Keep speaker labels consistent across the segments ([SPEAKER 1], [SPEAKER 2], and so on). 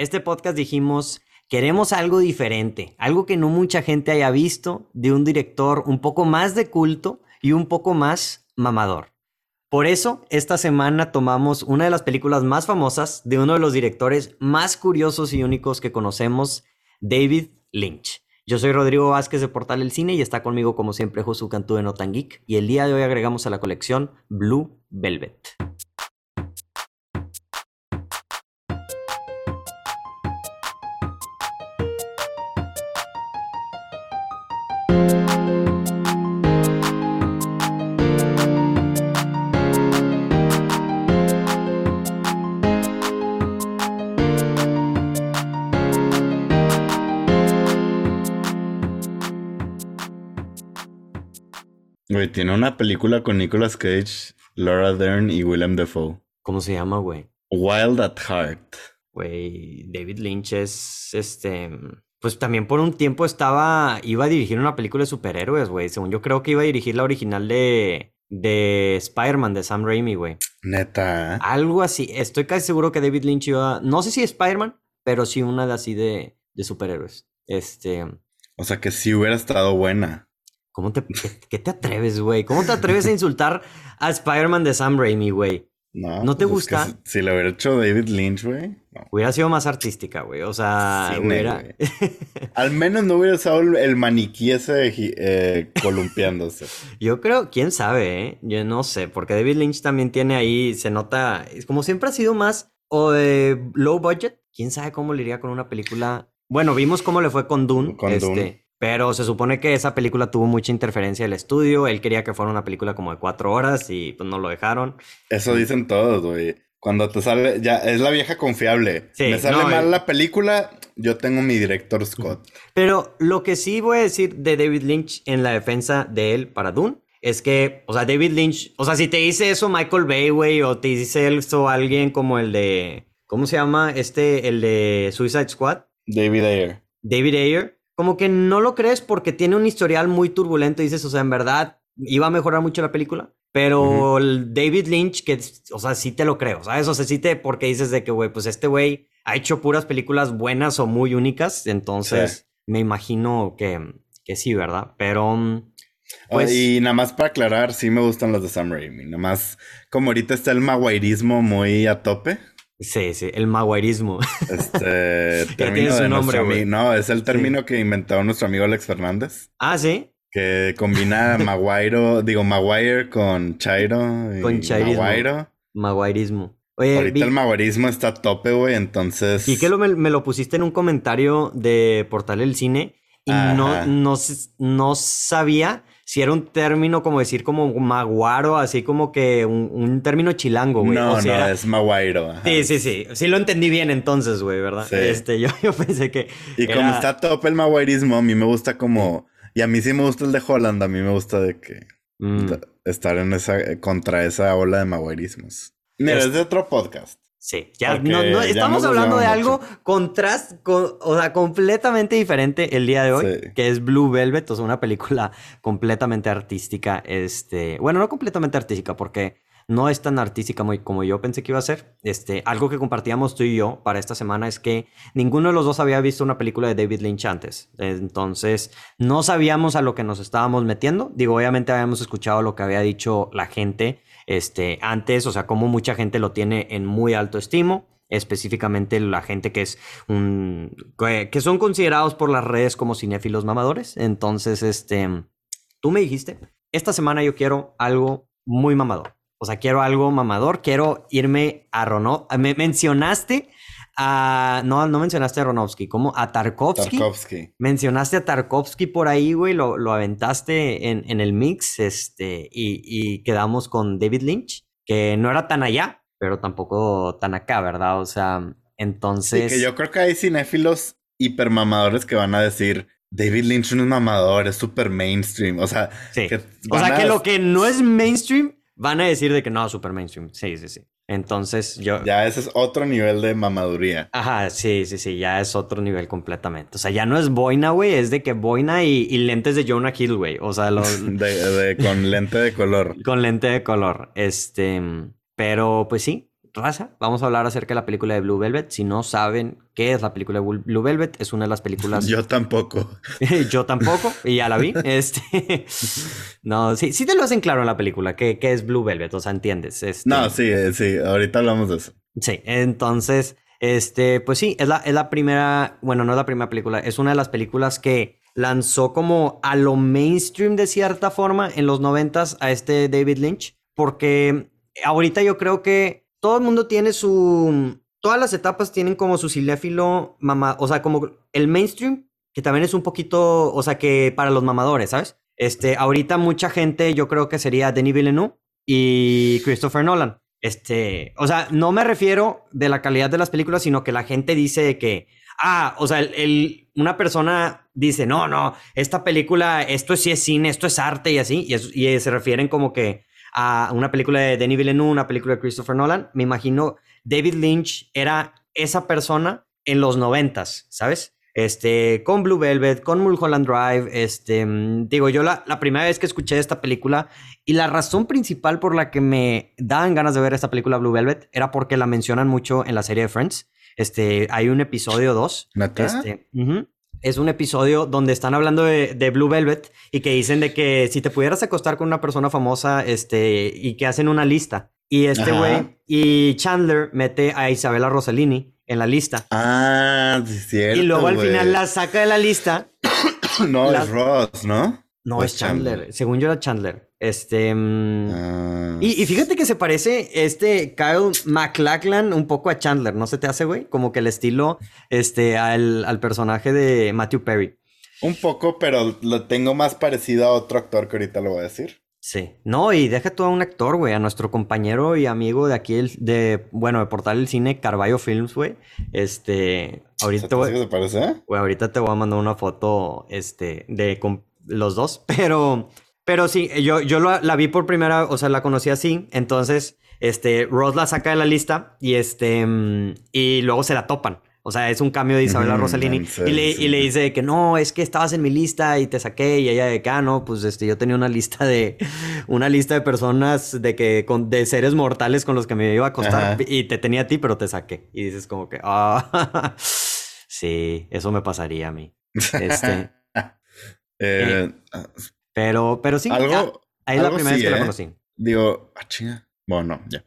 [SPEAKER 1] este podcast dijimos, queremos algo diferente, algo que no mucha gente haya visto de un director un poco más de culto y un poco más mamador. Por eso, esta semana tomamos una de las películas más famosas de uno de los directores más curiosos y únicos que conocemos, David Lynch. Yo soy Rodrigo Vázquez de Portal El Cine y está conmigo como siempre Josu Cantú de Notan Geek y el día de hoy agregamos a la colección Blue Velvet.
[SPEAKER 2] Una película con Nicolas Cage, Laura Dern y Willem Dafoe.
[SPEAKER 1] ¿Cómo se llama, güey?
[SPEAKER 2] Wild at Heart.
[SPEAKER 1] Güey, David Lynch es este. Pues también por un tiempo estaba. Iba a dirigir una película de superhéroes, güey. Según yo creo que iba a dirigir la original de. De Spider-Man, de Sam Raimi, güey.
[SPEAKER 2] Neta.
[SPEAKER 1] Algo así. Estoy casi seguro que David Lynch iba. No sé si Spider-Man, pero sí una de así de, de superhéroes. Este.
[SPEAKER 2] O sea que sí hubiera estado buena.
[SPEAKER 1] ¿Cómo te, qué, te atreves, güey? ¿Cómo te atreves a insultar a Spider-Man de Sam Raimi, güey? No. ¿No te
[SPEAKER 2] pues
[SPEAKER 1] gusta?
[SPEAKER 2] si, lo hubiera hecho David Lynch, güey.
[SPEAKER 1] Hubiera sido más artística, güey. O sea, hubiera...
[SPEAKER 2] Al menos no hubiera usado el maniquí ese eh, columpiándose.
[SPEAKER 1] Yo creo, quién sabe, ¿eh? Yo no sé, porque David Lynch también tiene ahí, se nota, como siempre ha sido más o de low budget. ¿Quién sabe cómo le iría con una película? Bueno, vimos cómo le fue con Dune.
[SPEAKER 2] Con
[SPEAKER 1] este,
[SPEAKER 2] Dune.
[SPEAKER 1] Pero se supone que esa película tuvo mucha interferencia del estudio. Él quería que fuera una película como de cuatro horas y pues no lo dejaron.
[SPEAKER 2] Eso dicen todos, güey. Cuando te sale, ya es la vieja confiable. Me sale mal la película, yo tengo mi director Scott.
[SPEAKER 1] Pero lo que sí voy a decir de David Lynch en la defensa de él para Dune es que, o sea, David Lynch, o sea, si te dice eso Michael Bay, güey, o te dice eso alguien como el de, ¿cómo se llama? Este, el de Suicide Squad.
[SPEAKER 2] David Ayer.
[SPEAKER 1] David Ayer como que no lo crees porque tiene un historial muy turbulento. Dices, o sea, en verdad iba a mejorar mucho la película. Pero el David Lynch, que, o sea, sí te lo creo, ¿sabes? O sea, sí te, porque dices de que, güey, pues este güey ha hecho puras películas buenas o muy únicas. Entonces, me imagino que, que sí, ¿verdad? Pero. Mm,
[SPEAKER 2] pues... Y nada más para aclarar, sí me gustan las de Sam Raimi. Nada más, como ahorita está el maguairismo muy a tope.
[SPEAKER 1] Sí, sí, el maguairismo.
[SPEAKER 2] Este término de nombre, No, es el término que inventó nuestro amigo Alex Fernández.
[SPEAKER 1] Ah, sí.
[SPEAKER 2] Que combina maguairo, digo, maguire con chairo. Y
[SPEAKER 1] con chairismo. Maguairo. Maguairismo.
[SPEAKER 2] Oye, Ahorita el maguairismo está a tope, güey, entonces...
[SPEAKER 1] Y que lo, me, lo pusiste en un comentario de Portal El Cine y no, no, no sabía si era un término como decir como maguaro, así como que un, término chilango, güey.
[SPEAKER 2] No, no, es maguairo.
[SPEAKER 1] Sí, sí, sí. Sí lo entendí bien entonces, güey, ¿verdad? Sí. Este, yo, yo pensé que.
[SPEAKER 2] Y como está top el maguairismo, a mí me gusta como. Y a mí sí me gusta el de Holland, a mí me gusta de que. Mm. Estar en esa. contra esa ola de maguairismos. Mira, es de otro podcast.
[SPEAKER 1] Sí, ya. No, no, estamos hablando de algo contrast, o sea, completamente diferente el día de hoy, que es Blue Velvet, o sea, una película completamente artística, este, bueno, no completamente artística, porque no es tan artística como yo pensé que iba a ser. Este, algo que compartíamos tú y yo para esta semana es que ninguno de los dos había visto una película de David Lynch antes. Entonces, no sabíamos a lo que nos estábamos metiendo. Digo, obviamente habíamos escuchado lo que había dicho la gente este, antes, o sea, como mucha gente lo tiene en muy alto estimo, específicamente la gente que es un, que son considerados por las redes como cinéfilos mamadores. Entonces, este, tú me dijiste, esta semana yo quiero algo muy mamador. O sea, quiero algo mamador, quiero irme a Ronov. Me mencionaste no, no mencionaste a Ronowski, como a Tarkovsky.
[SPEAKER 2] Tarkovsky.
[SPEAKER 1] Mencionaste a Tarkovsky por ahí, güey, lo, lo aventaste en, en, el mix, este, y, y, quedamos con David Lynch, que no era tan allá, pero tampoco tan acá, ¿verdad? O sea, entonces...
[SPEAKER 2] Sí, que yo creo que hay cinéfilos hipermamadores que van a decir, David Lynch no es mamador, es súper mainstream. O sea,
[SPEAKER 1] o sea que lo que no es mainstream van a decir de que no, super mainstream. Sí, sí, sí. Entonces yo...
[SPEAKER 2] Ya ese es otro nivel de mamaduría.
[SPEAKER 1] Ajá, sí, sí, sí, ya es otro nivel completamente. O sea, ya no es boina, güey, es de que boina y, lentes de Jonah Hill, güey. O sea, los...
[SPEAKER 2] de, con lente de color.
[SPEAKER 1] con lente de color. Este, pero pues sí, raza, vamos a hablar acerca de la película de Blue Velvet. Si no saben qué es la película de Blue Velvet, es una de las películas.
[SPEAKER 2] Yo tampoco.
[SPEAKER 1] Yo tampoco, y ya la vi. Este... no, sí, sí te lo hacen claro en la película, qué, es Blue Velvet, o sea, entiendes. Este...
[SPEAKER 2] No, sí, eh, sí, ahorita hablamos de eso.
[SPEAKER 1] Sí, entonces, este, pues sí, es la, es la primera, bueno, no es la primera película, es una de las películas que lanzó como a lo mainstream de cierta forma en los noventas a este David Lynch, porque ahorita yo creo que todo el mundo tiene su... Todas las etapas tienen como su cinéfilo mamá, o sea, como el mainstream, que también es un poquito, o sea, que para los mamadores, ¿sabes? Este, ahorita mucha gente, yo creo que sería Denis Villeneuve y Christopher Nolan. Este, o sea, no me refiero de la calidad de las películas, sino que la gente dice que, ah, o sea, el, una persona dice, no, no, esta película, esto sí es cine, esto es arte y así, y, y se refieren como que a una película de Denis Villeneuve, una película de Christopher Nolan, me imagino David Lynch era esa persona en los noventas, ¿sabes? Este, con Blue Velvet, con Mulholland Drive, este, mm, digo, yo la, la, primera vez que escuché esta película y la razón principal por la que me daban ganas de ver esta película Blue Velvet era porque la mencionan mucho en la serie de Friends. Este, hay un episodio 2. Este, es un episodio donde están hablando de, Blue Velvet y que dicen de que si te pudieras acostar con una persona famosa, este, y que hacen una lista. Y este güey, y Chandler mete a Isabella Rossellini en la lista.
[SPEAKER 2] Ah, sí, cierto.
[SPEAKER 1] Y luego al final la saca de la lista.
[SPEAKER 2] no, es Ross, ¿no?
[SPEAKER 1] No, es Chandler. Según yo era Chandler. Este. Mm, ah, y, fíjate que se parece este Kyle MacLachlan un poco a Chandler, ¿no se te hace, güey? Como que el estilo este, al, al personaje de Matthew Perry.
[SPEAKER 2] Un poco, pero lo tengo más parecido a otro actor que ahorita lo voy a decir.
[SPEAKER 1] Sí. No, y deja tú a un actor, güey, a nuestro compañero y amigo de aquí, de, bueno, de Portal del Cine, Carballo Films, güey. Este, ahorita...
[SPEAKER 2] ¿Te parece?
[SPEAKER 1] Güey, ahorita te voy a mandar una foto, este, de los dos, pero pero sí, yo, yo la, vi por primera, o sea, la conocí así. Entonces, este, Ross la saca de la lista y este, mm, y luego se la topan. O sea, es un cambio de Isabela Rossellini. y, le, y, le, dice que no, es que estabas en mi lista y te saqué. Y ella de que, ah, no, pues este, yo tenía una lista de, una lista de personas de que, con, de seres mortales con los que me iba a acostar. Y te tenía a ti, pero te saqué. Y dices como que, ah, sí, eso me pasaría a mí. Este.
[SPEAKER 2] eh,
[SPEAKER 1] pero, pero sí, algo, ahí es la primera vez que la ¿eh? conocí.
[SPEAKER 2] Digo, ah, chinga. Bueno, ya.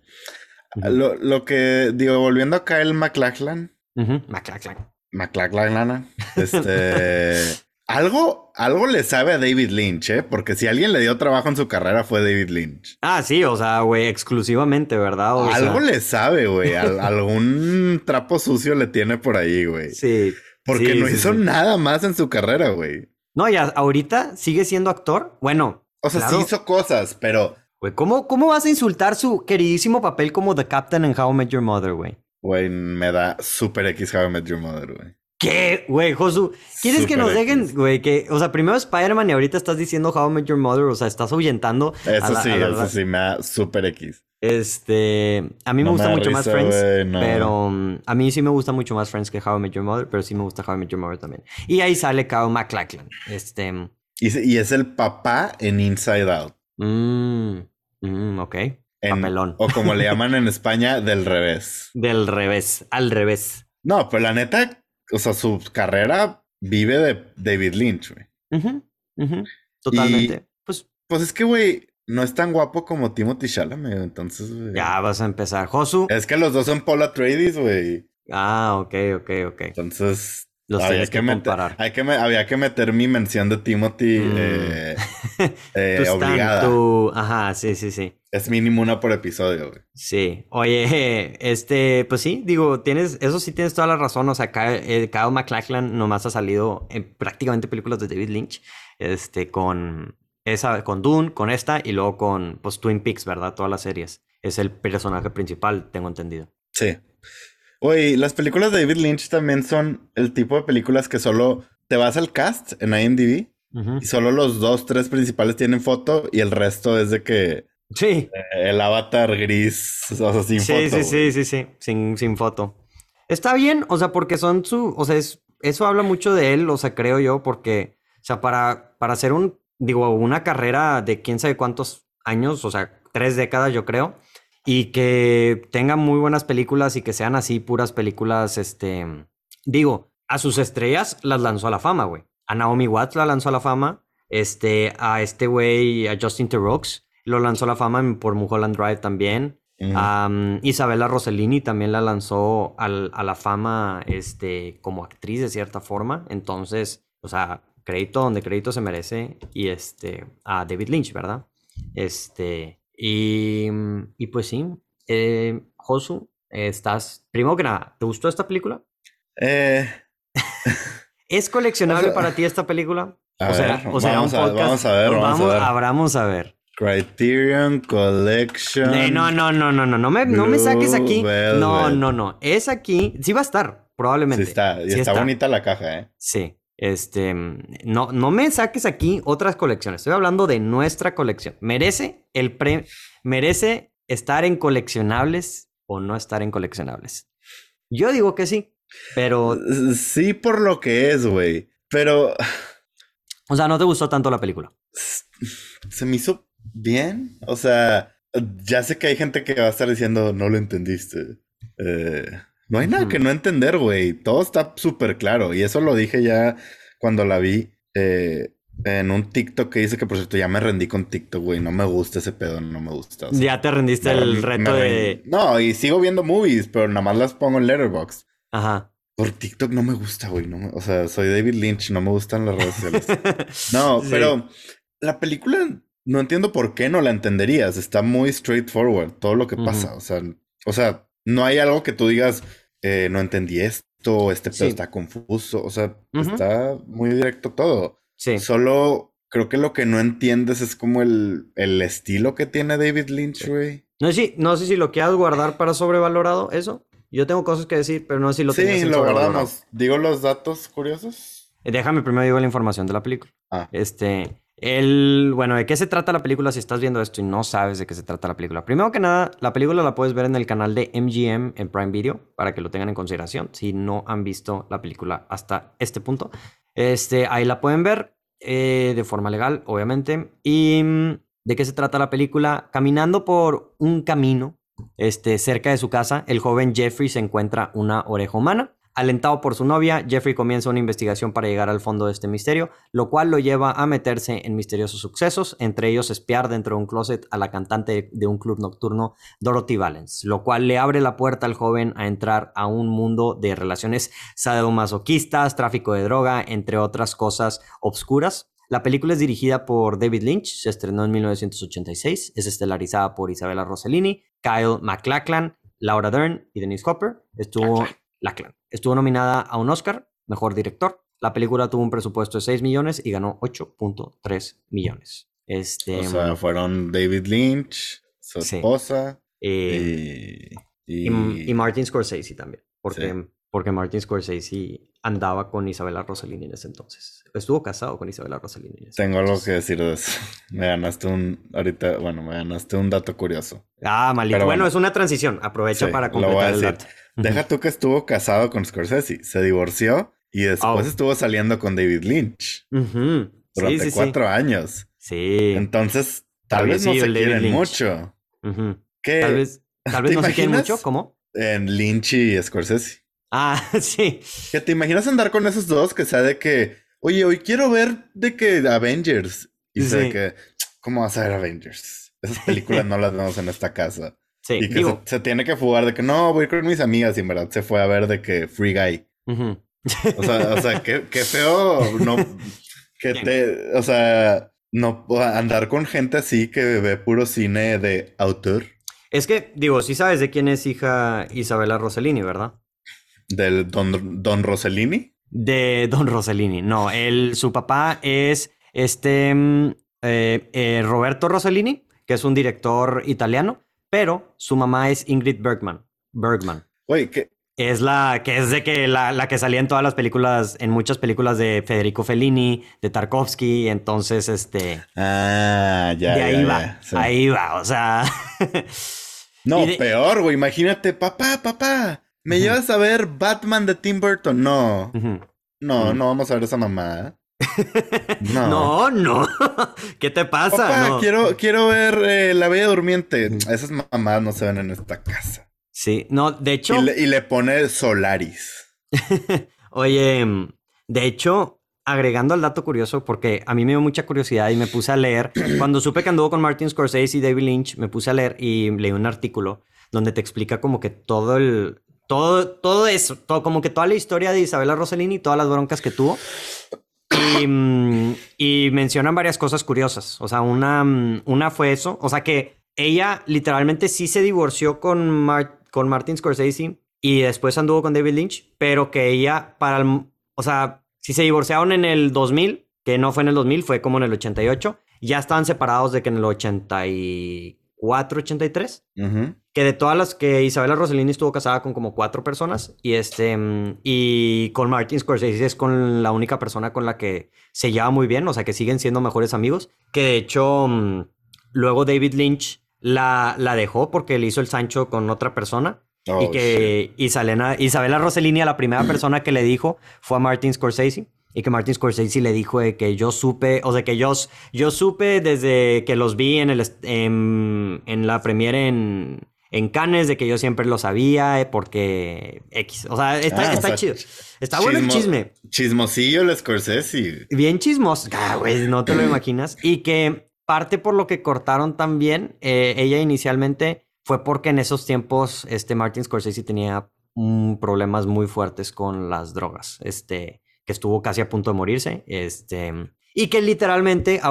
[SPEAKER 2] lo, lo, que, digo, volviendo acá el McLachlan.
[SPEAKER 1] Uh McLachlan.
[SPEAKER 2] McLachlan, este. algo, algo le sabe a David Lynch, ¿eh? Porque si alguien le dio trabajo en su carrera fue David Lynch.
[SPEAKER 1] Ah, sí, o sea, güey, exclusivamente, ¿verdad?
[SPEAKER 2] algo le sabe, güey. algún trapo sucio le tiene por ahí, güey.
[SPEAKER 1] Sí.
[SPEAKER 2] Porque no hizo nada más en su carrera, güey.
[SPEAKER 1] No, y ahorita sigue siendo actor. Bueno.
[SPEAKER 2] O sea, sí hizo cosas, pero.
[SPEAKER 1] Güey, ¿cómo, ¿cómo vas a insultar su queridísimo papel como The Captain en How I Met Your Mother, güey?
[SPEAKER 2] Güey, me da super X How I Met Your Mother, güey.
[SPEAKER 1] ¿Qué? Güey, Josu, ¿quieres que nos dejen, güey? Que, o sea, primero Spider-Man y ahorita estás diciendo How I Met Your Mother, o sea, estás ahuyentando.
[SPEAKER 2] Eso sí, eso sí, me da super X.
[SPEAKER 1] Este, a mí me gusta mucho más Friends, pero mm, a mí sí me gusta mucho más Friends que How I Met Your Mother, pero sí me gusta How I Met Your Mother también. Y ahí sale Kyle MacLachlan. Este,
[SPEAKER 2] y, es el papá en Inside Out.
[SPEAKER 1] Mmm, mm, ok. Papelón.
[SPEAKER 2] O como le llaman en España, del revés.
[SPEAKER 1] Del revés, al revés.
[SPEAKER 2] No, pero la neta, o sea, su carrera vive de David Lynch,
[SPEAKER 1] güey. Totalmente. pues,
[SPEAKER 2] pues es que, güey, no es tan guapo como Timothy Chalamet, entonces.
[SPEAKER 1] Ya vas a empezar. Josu.
[SPEAKER 2] Es que los dos son Paula Tradies, güey.
[SPEAKER 1] Ah, ok, ok, ok.
[SPEAKER 2] Entonces, los había que, comparar. Hay que había que meter mi mención de Timothy mm. eh, eh, obligada.
[SPEAKER 1] Ajá, sí, sí, sí.
[SPEAKER 2] Es mínimo una por episodio, güey.
[SPEAKER 1] Sí. Oye, este, pues sí, digo, tienes, eso sí tienes toda la razón. O sea, Kyle, eh, Kyle MacLachlan nomás ha salido en prácticamente películas de David Lynch. Este, con esa con Dune, con esta y luego con pues, Twin Peaks, ¿verdad? Todas las series. Es el personaje principal, tengo entendido.
[SPEAKER 2] Sí. Oye, las películas de David Lynch también son el tipo de películas que solo te vas al cast en IMDb y solo los dos, tres principales tienen foto y el resto es de que.
[SPEAKER 1] Sí.
[SPEAKER 2] Eh, el avatar gris, o sea, sin foto.
[SPEAKER 1] Sí, sí, sí, sí, sí, sin, sin foto. Está bien, o sea, porque son su. O sea, eso habla mucho de él, o sea, creo yo, porque, o sea, para, para hacer un digo, una carrera de quién sabe cuántos años, o sea, tres décadas yo creo, y que tengan muy buenas películas y que sean así puras películas, este, digo, a sus estrellas las lanzó a la fama, güey. A Naomi Watts la lanzó a la fama, este, a este güey, a Justin Theroux, lo lanzó a la fama por Mulholland Drive también. Isabella Rossellini también la lanzó a la fama este, como actriz de cierta forma. Entonces, o sea, crédito donde crédito se merece. Y este, a David Lynch, ¿verdad? Este, y, y pues sí, eh, Josu, estás, primero que nada, ¿te gustó esta película?
[SPEAKER 2] Eh...
[SPEAKER 1] ¿Es coleccionable para ti esta película?
[SPEAKER 2] o sea, un podcast. vamos a ver, vamos, a ver.
[SPEAKER 1] Vamos a ver.
[SPEAKER 2] Criterion Collection.
[SPEAKER 1] no, no, no, no, no, no me, no me saques aquí. No, no, no. Es aquí. Sí va a estar, probablemente.
[SPEAKER 2] Sí está, y está, bonita la caja, ¿eh?
[SPEAKER 1] Sí. Este, no, no me saques aquí otras colecciones. Estoy hablando de nuestra colección. ¿Merece el pre, merece estar en coleccionables o no estar en coleccionables? Yo digo que sí, pero
[SPEAKER 2] sí por lo que es, güey. Pero
[SPEAKER 1] o sea, ¿no te gustó tanto la película?
[SPEAKER 2] Se me hizo bien. O sea, ya sé que hay gente que va a estar diciendo, no lo entendiste. Eh, no hay nada que no entender, güey. Todo está súper claro. Y eso lo dije ya cuando la vi eh, en un TikTok que dice que, por cierto, ya me rendí con TikTok, güey. No me gusta ese pedo, no me gusta.
[SPEAKER 1] ya te rendiste el reto de...
[SPEAKER 2] No, y sigo viendo movies, pero nada más las pongo en Letterboxd.
[SPEAKER 1] Ajá.
[SPEAKER 2] Por TikTok no me gusta, güey. No o sea, soy David Lynch, no me gustan las redes sociales. no, pero la película no entiendo por qué no la entenderías. Está muy straightforward todo lo que pasa. O sea, o sea, no hay algo que tú digas, eh, no entendí esto, este pedo está confuso. O sea, está muy directo todo.
[SPEAKER 1] Sí.
[SPEAKER 2] Solo creo que lo que no entiendes es como el, el estilo que tiene David Lynch, güey.
[SPEAKER 1] No, sé, no sé si lo quieras guardar para sobrevalorado, eso. Yo tengo cosas que decir, pero no sé si lo
[SPEAKER 2] Sí, lo guardamos. ¿Digo los datos curiosos?
[SPEAKER 1] Déjame primero digo la información de la película.
[SPEAKER 2] Ah.
[SPEAKER 1] Este, el, bueno, ¿de qué se trata la película si estás viendo esto y no sabes de qué se trata la película? Primero que nada, la película la puedes ver en el canal de MGM en Prime Video para que lo tengan en consideración si no han visto la película hasta este punto. Este, ahí la pueden ver eh, de forma legal, obviamente. ¿Y mm, de qué se trata la película? Caminando por un camino este, cerca de su casa, el joven Jeffrey se encuentra una oreja humana. Alentado por su novia, Jeffrey comienza una investigación para llegar al fondo de este misterio, lo cual lo lleva a meterse en misteriosos sucesos, entre ellos espiar dentro de un closet a la cantante de un club nocturno, Dorothy Valens, lo cual le abre la puerta al joven a entrar a un mundo de relaciones sadomasoquistas, tráfico de droga, entre otras cosas obscuras. La película es dirigida por David Lynch, se estrenó en 1986, es estelarizada por Isabella Rossellini, Kyle MacLachlan, Laura Dern y Denise Hopper. Estuvo, Estuvo nominada a un Oscar, Mejor Director. La película tuvo un presupuesto de 6 millones y ganó 8.3 millones. Este,
[SPEAKER 2] o sea, fueron David Lynch, su esposa eh,
[SPEAKER 1] y, y, Martin Scorsese también. Porque, porque Martin Scorsese andaba con Isabella Rossellini en ese entonces. Estuvo casado con Isabella Rossellini.
[SPEAKER 2] Tengo algo que decir de eso. Me ganaste un, ahorita, bueno, me ganaste un dato curioso.
[SPEAKER 1] Ah, malito. Bueno, es una transición. Aprovecha para completar el dato.
[SPEAKER 2] Deja tú que estuvo casado con Scorsese, se divorció y después oh. estuvo saliendo con David Lynch. Durante cuatro años.
[SPEAKER 1] Sí.
[SPEAKER 2] Entonces, tal, vez no se quieren mucho.
[SPEAKER 1] ¿Qué? Tal vez, tal vez no se quieren mucho, ¿cómo?
[SPEAKER 2] En Lynch y Scorsese.
[SPEAKER 1] Ah, sí.
[SPEAKER 2] ¿Que te imaginas andar con esos dos que sea de que, oye, hoy quiero ver de que Avengers. Y sí. de que, ¿cómo vas a ver Avengers? Esas películas no las vemos en esta casa.
[SPEAKER 1] Sí,
[SPEAKER 2] y que se, tiene que fugar de que no, voy con mis amigas y en verdad se fue a ver de que Free Guy. o sea, o sea, qué, qué feo no que te, o sea, no andar con gente así que ve puro cine de autor.
[SPEAKER 1] Es que, digo, sí sabes de quién es hija Isabela Rossellini, ¿verdad?
[SPEAKER 2] ¿Del Don, Don Rossellini?
[SPEAKER 1] De Don Rossellini. No, él, su papá es este mm, eh, eh, Roberto Rossellini, que es un director italiano, pero su mamá es Ingrid Bergman. Bergman.
[SPEAKER 2] Oye, ¿qué?
[SPEAKER 1] Es la que es de que la, que salía en todas las películas, en muchas películas de Federico Fellini, de Tarkovsky, entonces este.
[SPEAKER 2] Ah, ya.
[SPEAKER 1] De ahí va, ahí va, o sea.
[SPEAKER 2] no, peor, güey. Imagínate, papá, papá. ¿Me llevas a ver Batman de Tim Burton? No. No, no vamos a ver esa mamá.
[SPEAKER 1] No. no, ¿Qué te pasa?
[SPEAKER 2] quiero, quiero ver eh, La Bella Durmiente. Esas mamás no se ven en esta casa.
[SPEAKER 1] Sí, no, de hecho.
[SPEAKER 2] Y le, pone Solaris.
[SPEAKER 1] Oye, de hecho, agregando al dato curioso, porque a mí me dio mucha curiosidad y me puse a leer. Cuando supe que anduvo con Martin Scorsese y David Lynch, me puse a leer y leí un artículo donde te explica como que todo el. Todo, todo eso, todo, como que toda la historia de Isabela Rossellini y todas las broncas que tuvo. Y, mencionan varias cosas curiosas. O sea, una, una fue eso. O sea, que ella literalmente sí se divorció con, con Martin Scorsese y después anduvo con David Lynch, pero que ella, para el, o sea, si se divorciaron en el 2000, que no fue en el 2000, fue como en el 88, ya estaban separados de que en el 84, 83. Que de todas las que Isabela Rossellini estuvo casada con como cuatro personas y este y con Martin Scorsese es con la única persona con la que se lleva muy bien, o sea que siguen siendo mejores amigos. Que de hecho mm, luego David Lynch la, la dejó porque le hizo el Sancho con otra persona. Oh, y que Isabela, Isabela Rossellini, a la primera persona que le dijo fue a Martin Scorsese. Y que Martin Scorsese le dijo de que yo supe, o sea, que yo, yo supe desde que los vi en, el, en, en la premiere en, en Cannes de que yo siempre lo sabía eh, porque X. O sea, está, ah, está chido. Está bueno el chisme.
[SPEAKER 2] Chismosillo el Scorsese.
[SPEAKER 1] Bien chismos. Ah, güey, no te lo imaginas. Y que parte por lo que cortaron también, eh, ella inicialmente fue porque en esos tiempos este Martin Scorsese tenía problemas muy fuertes con las drogas. Este, que estuvo casi a punto de morirse. Este, y que literalmente,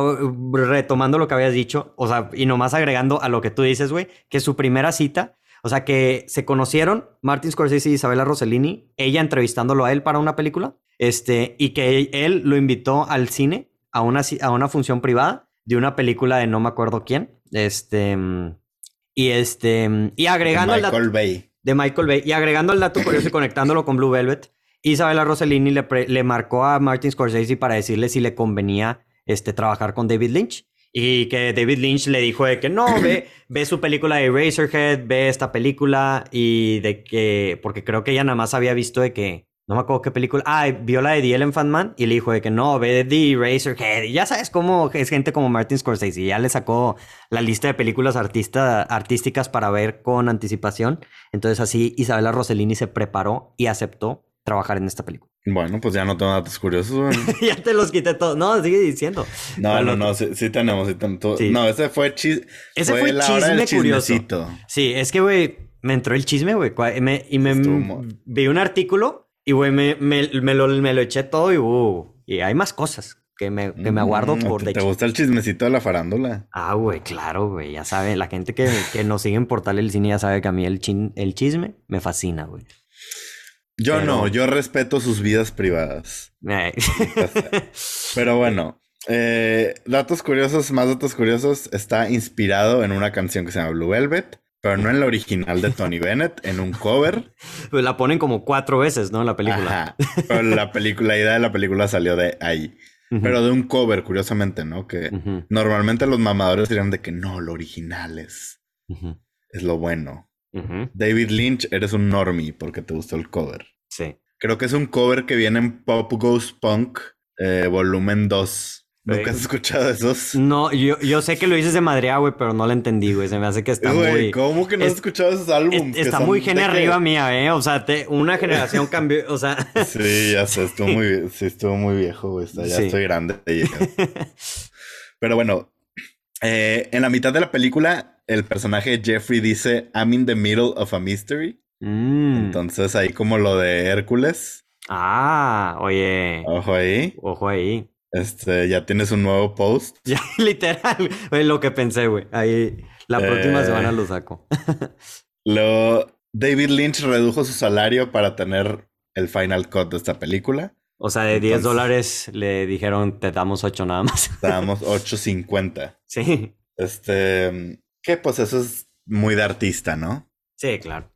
[SPEAKER 1] retomando lo que habías dicho, o sea, y nomás agregando a lo que tú dices, güey, que su primera cita, o sea, que se conocieron Martin Scorsese y Isabella Rossellini, ella entrevistándolo a él para una película, este, y que él lo invitó al cine a una, a una función privada de una película de no me acuerdo quién, este, y este, y agregando...
[SPEAKER 2] De Michael Bay.
[SPEAKER 1] De Michael Bay. Y agregando el dato curioso y conectándolo con Blue Velvet, Isabella Rossellini le, le, marcó a Martin Scorsese para decirle si le convenía este, trabajar con David Lynch. Y que David Lynch le dijo de que no, ve, ve su película de Razorhead, ve esta película y de que, porque creo que ella nada más había visto de que, no me acuerdo qué película, ah, vio la de The Elephant Man y le dijo de que no, ve The Razorhead. Y ya sabes cómo es gente como Martin Scorsese, y ya le sacó la lista de películas artista, artísticas para ver con anticipación. Entonces así Isabella Rossellini se preparó y aceptó trabajar en esta película.
[SPEAKER 2] Bueno, pues ya no tengo datos curiosos.
[SPEAKER 1] ya te los quité todos. No, sigue diciendo.
[SPEAKER 2] No, no, no, sí, tenemos. No, ese fue, chis...
[SPEAKER 1] ese fue, chisme curioso. Sí, es que, güey, me entró el chisme, güey. y me vi un artículo y, güey, me, me, lo, me, lo, eché todo y, uh, y hay más cosas que me, que me aguardo mm, por
[SPEAKER 2] ¿Te, ¿Te gusta el chismecito de la farándula?
[SPEAKER 1] Ah, güey, claro, güey. Ya sabe, la gente que, que nos sigue en Portal El Cine ya sabe que a mí el, chin, el chisme me fascina, güey.
[SPEAKER 2] Yo no, yo respeto sus vidas privadas. Pero bueno, eh, datos curiosos, más datos curiosos, está inspirado en una canción que se llama Blue Velvet, pero no en la original de Tony Bennett, en un cover.
[SPEAKER 1] Pues la ponen como cuatro veces, ¿no? En la película.
[SPEAKER 2] Pero la película, la idea de la película salió de ahí. Pero de un cover, curiosamente, ¿no? Que normalmente los mamadores dirían de que no, lo original es, es lo bueno. David Lynch, eres un normie porque te gustó el cover.
[SPEAKER 1] Sí.
[SPEAKER 2] Creo que es un cover que viene en Pop Goes Punk, eh, volumen 2. ¿Nunca has escuchado esos?
[SPEAKER 1] No, yo, yo sé que lo dices de Madrea, güey, pero no lo entendí, güey. Se me hace que está muy...
[SPEAKER 2] ¿Cómo que no has escuchado esos álbumes?
[SPEAKER 1] está muy gene arriba mía, ¿eh? O sea, una generación cambió, o sea...
[SPEAKER 2] sí, ya sé, estuvo muy, sí, estuvo muy viejo, güey. Ya estoy grande. pero bueno, eh, en la mitad de la película, el personaje Jeffrey dice, I'm in the middle of a mystery. Mm. Entonces ahí como lo de Hércules.
[SPEAKER 1] Ah, oye.
[SPEAKER 2] Ojo ahí.
[SPEAKER 1] Ojo ahí.
[SPEAKER 2] Este, ya tienes un nuevo post.
[SPEAKER 1] Ya, literal. Es lo que pensé, güey. Ahí la próxima eh. semana lo saco.
[SPEAKER 2] lo David Lynch redujo su salario para tener el final cut de esta película.
[SPEAKER 1] O sea, de 10 dólares le dijeron, te damos 8 nada más.
[SPEAKER 2] Te damos 8.50.
[SPEAKER 1] Sí.
[SPEAKER 2] Este, que pues eso es muy de artista, ¿no?
[SPEAKER 1] Sí, claro.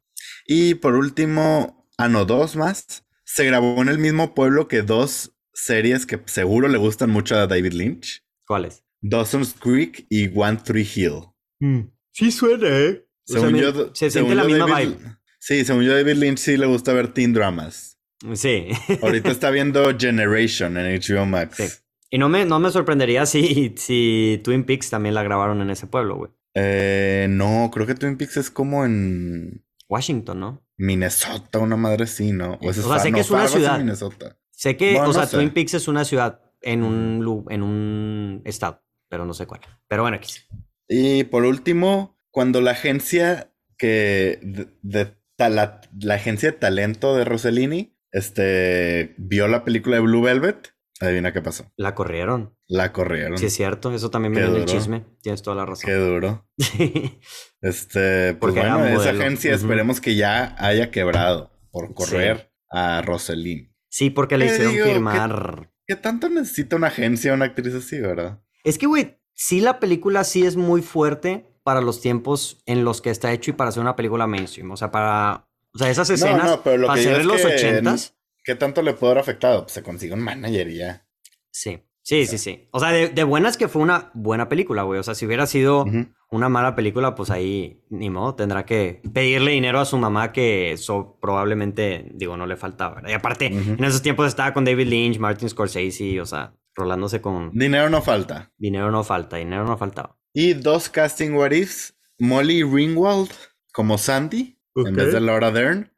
[SPEAKER 2] Y por último, ah, no, dos más. Se grabó en el mismo pueblo que dos series que seguro le gustan mucho a David Lynch.
[SPEAKER 1] ¿Cuáles?
[SPEAKER 2] Dawson's Creek y One Tree Hill.
[SPEAKER 1] Mm. Sí suena, ¿eh?
[SPEAKER 2] Según yo,
[SPEAKER 1] se siente la misma vibe.
[SPEAKER 2] Sí, según yo, David Lynch sí le gusta ver teen dramas.
[SPEAKER 1] Sí.
[SPEAKER 2] Ahorita está viendo Generation en HBO Max.
[SPEAKER 1] Y no me, no me sorprendería si, si Twin Peaks también la grabaron en ese pueblo, güey.
[SPEAKER 2] Eh, no, creo que Twin Peaks es como en...
[SPEAKER 1] Washington, ¿no?
[SPEAKER 2] Minnesota, una madre sí, ¿no?
[SPEAKER 1] O, sea, sé que es una ciudad. Sé que, o sea, Twin Peaks es una ciudad en un, en un estado, pero no sé cuál. Pero bueno, aquí sí.
[SPEAKER 2] Y por último, cuando la agencia que de, la, la, agencia de talento de Rossellini este vio la película de Blue Velvet, adivina qué pasó.
[SPEAKER 1] La corrieron.
[SPEAKER 2] La corrieron.
[SPEAKER 1] Sí, es cierto, eso también me viene el chisme. Tienes toda la razón.
[SPEAKER 2] Qué duro. este, pues bueno, esa agencia esperemos que ya haya quebrado por correr a Rossellini.
[SPEAKER 1] Sí, porque le hicieron firmar.
[SPEAKER 2] ¿qué, tanto necesita una agencia una actriz así, verdad?
[SPEAKER 1] Es que, güey, sí la película sí es muy fuerte para los tiempos en los que está hecho y para hacer una película mainstream. O sea, para. O sea, esas escenas. No, no, pero lo para que hacer los ochentas.
[SPEAKER 2] ¿Qué tanto le puede haber afectado? Pues se consigue un manager y ya.
[SPEAKER 1] Sí. Sí, sí, sí. O sea, de, buenas que fue una buena película, güey. O sea, si hubiera sido una mala película, pues ahí ni modo, tendrá que pedirle dinero a su mamá que eso probablemente, digo, no le faltaba. Y aparte, en esos tiempos estaba con David Lynch, Martin Scorsese, o sea, rolándose con...
[SPEAKER 2] Dinero no falta.
[SPEAKER 1] Dinero no falta, dinero no faltaba.
[SPEAKER 2] Y dos casting what ifs, Molly Ringwald como Sandy, en vez de Laura Dern.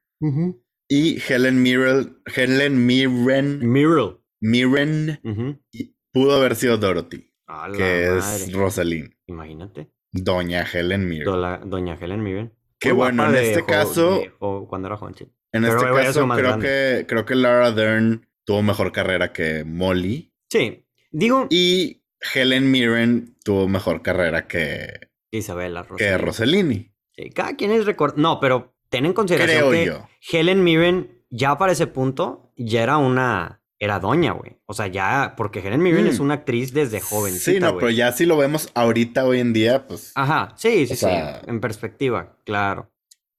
[SPEAKER 2] Y Helen Mirren, Helen Mirren.
[SPEAKER 1] Mirren.
[SPEAKER 2] Mirren pudo haber sido Dorothy, que es Rosalind.
[SPEAKER 1] Imagínate.
[SPEAKER 2] Doña Helen Mirren.
[SPEAKER 1] Doña Helen Mirren.
[SPEAKER 2] Qué bueno, en este caso.
[SPEAKER 1] O cuando era joven,
[SPEAKER 2] En este caso, creo que, creo que Laura Dern tuvo mejor carrera que Molly.
[SPEAKER 1] Sí. Digo.
[SPEAKER 2] Y Helen Mirren tuvo mejor carrera que.
[SPEAKER 1] Isabella Rossellini.
[SPEAKER 2] Que Rossellini.
[SPEAKER 1] Sí, cada quien es record. No, pero ten en consideración que Helen Mirren ya para ese punto ya era una era doña, güey. O sea, ya, porque Helen Mirren es mm. una actriz desde joven.
[SPEAKER 2] Sí, no, pero ya si lo vemos ahorita, hoy en día, pues.
[SPEAKER 1] Ajá, sí, sí, sí. En perspectiva, claro.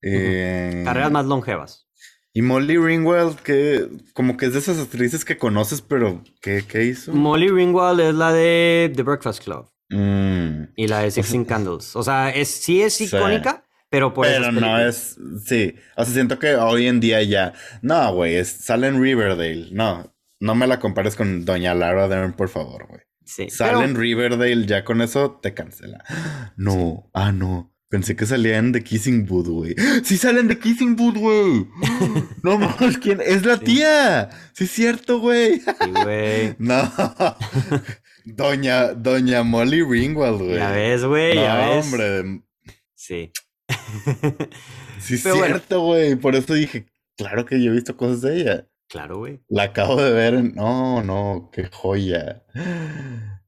[SPEAKER 1] Eh... Carreras más longevas.
[SPEAKER 2] Y Molly Ringwald, que como que es de esas actrices que conoces, pero ¿qué, qué hizo?
[SPEAKER 1] Molly Ringwald es la de The Breakfast Club. Mm. Y la de Sixteen Candles. O sea, es, sí es icónica, pero por
[SPEAKER 2] Pero no es. Sí. O sea, siento que hoy en día ya. No, güey, sale en Riverdale. No. No me la compares con Doña Laura Dern, por favor, güey. Sí. Sale en Riverdale, ya con eso te cancela. No, ah, no. Pensé que salían de Kissing Booth, güey. ¡Sí salen de Kissing Booth, güey! No mames, ¿quién? ¡Es la tía! Sí es cierto, güey.
[SPEAKER 1] Sí, güey.
[SPEAKER 2] no. Doña, Doña Molly Ringwald, güey.
[SPEAKER 1] Ya ves, güey, ya ves.
[SPEAKER 2] hombre.
[SPEAKER 1] Sí.
[SPEAKER 2] sí es cierto, güey. Por eso dije, claro que yo he visto cosas de ella.
[SPEAKER 1] Claro, güey.
[SPEAKER 2] La acabo de ver. No, no, qué joya.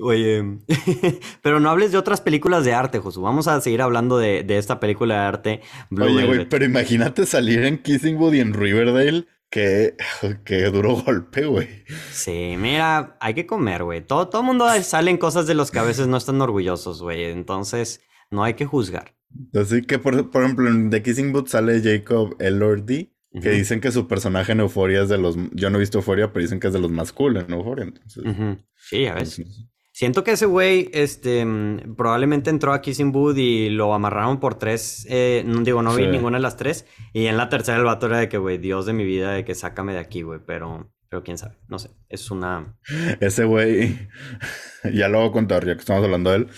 [SPEAKER 1] Oye, pero no hables de otras películas de arte, Josu. Vamos a seguir hablando de, esta película de arte.
[SPEAKER 2] Oye, güey, pero imagínate salir en Kissing Booth y en Riverdale. Qué, qué duro golpe, güey.
[SPEAKER 1] Sí, mira, hay que comer, güey. Todo, todo mundo salen cosas de los que a veces no están orgullosos, güey. Entonces, no hay que juzgar.
[SPEAKER 2] Así que, por, por ejemplo, en The Kissing Booth sale Jacob Elordi que dicen que su personaje en Euforia es de los. Yo no he visto Euforia, pero dicen que es de los más cool en Euforia. Entonces.
[SPEAKER 1] Sí, a veces. Siento que ese güey, este, mm, probablemente entró a Kissing Booth y lo amarraron por tres. Eh, no digo, no vi ninguna de las tres. Y en la tercera el vato era de que, güey, Dios de mi vida, de que sácame de aquí, güey. Pero, pero quién sabe, no sé. Es una.
[SPEAKER 2] Ese güey, ya lo voy a contar, ya que estamos hablando de él.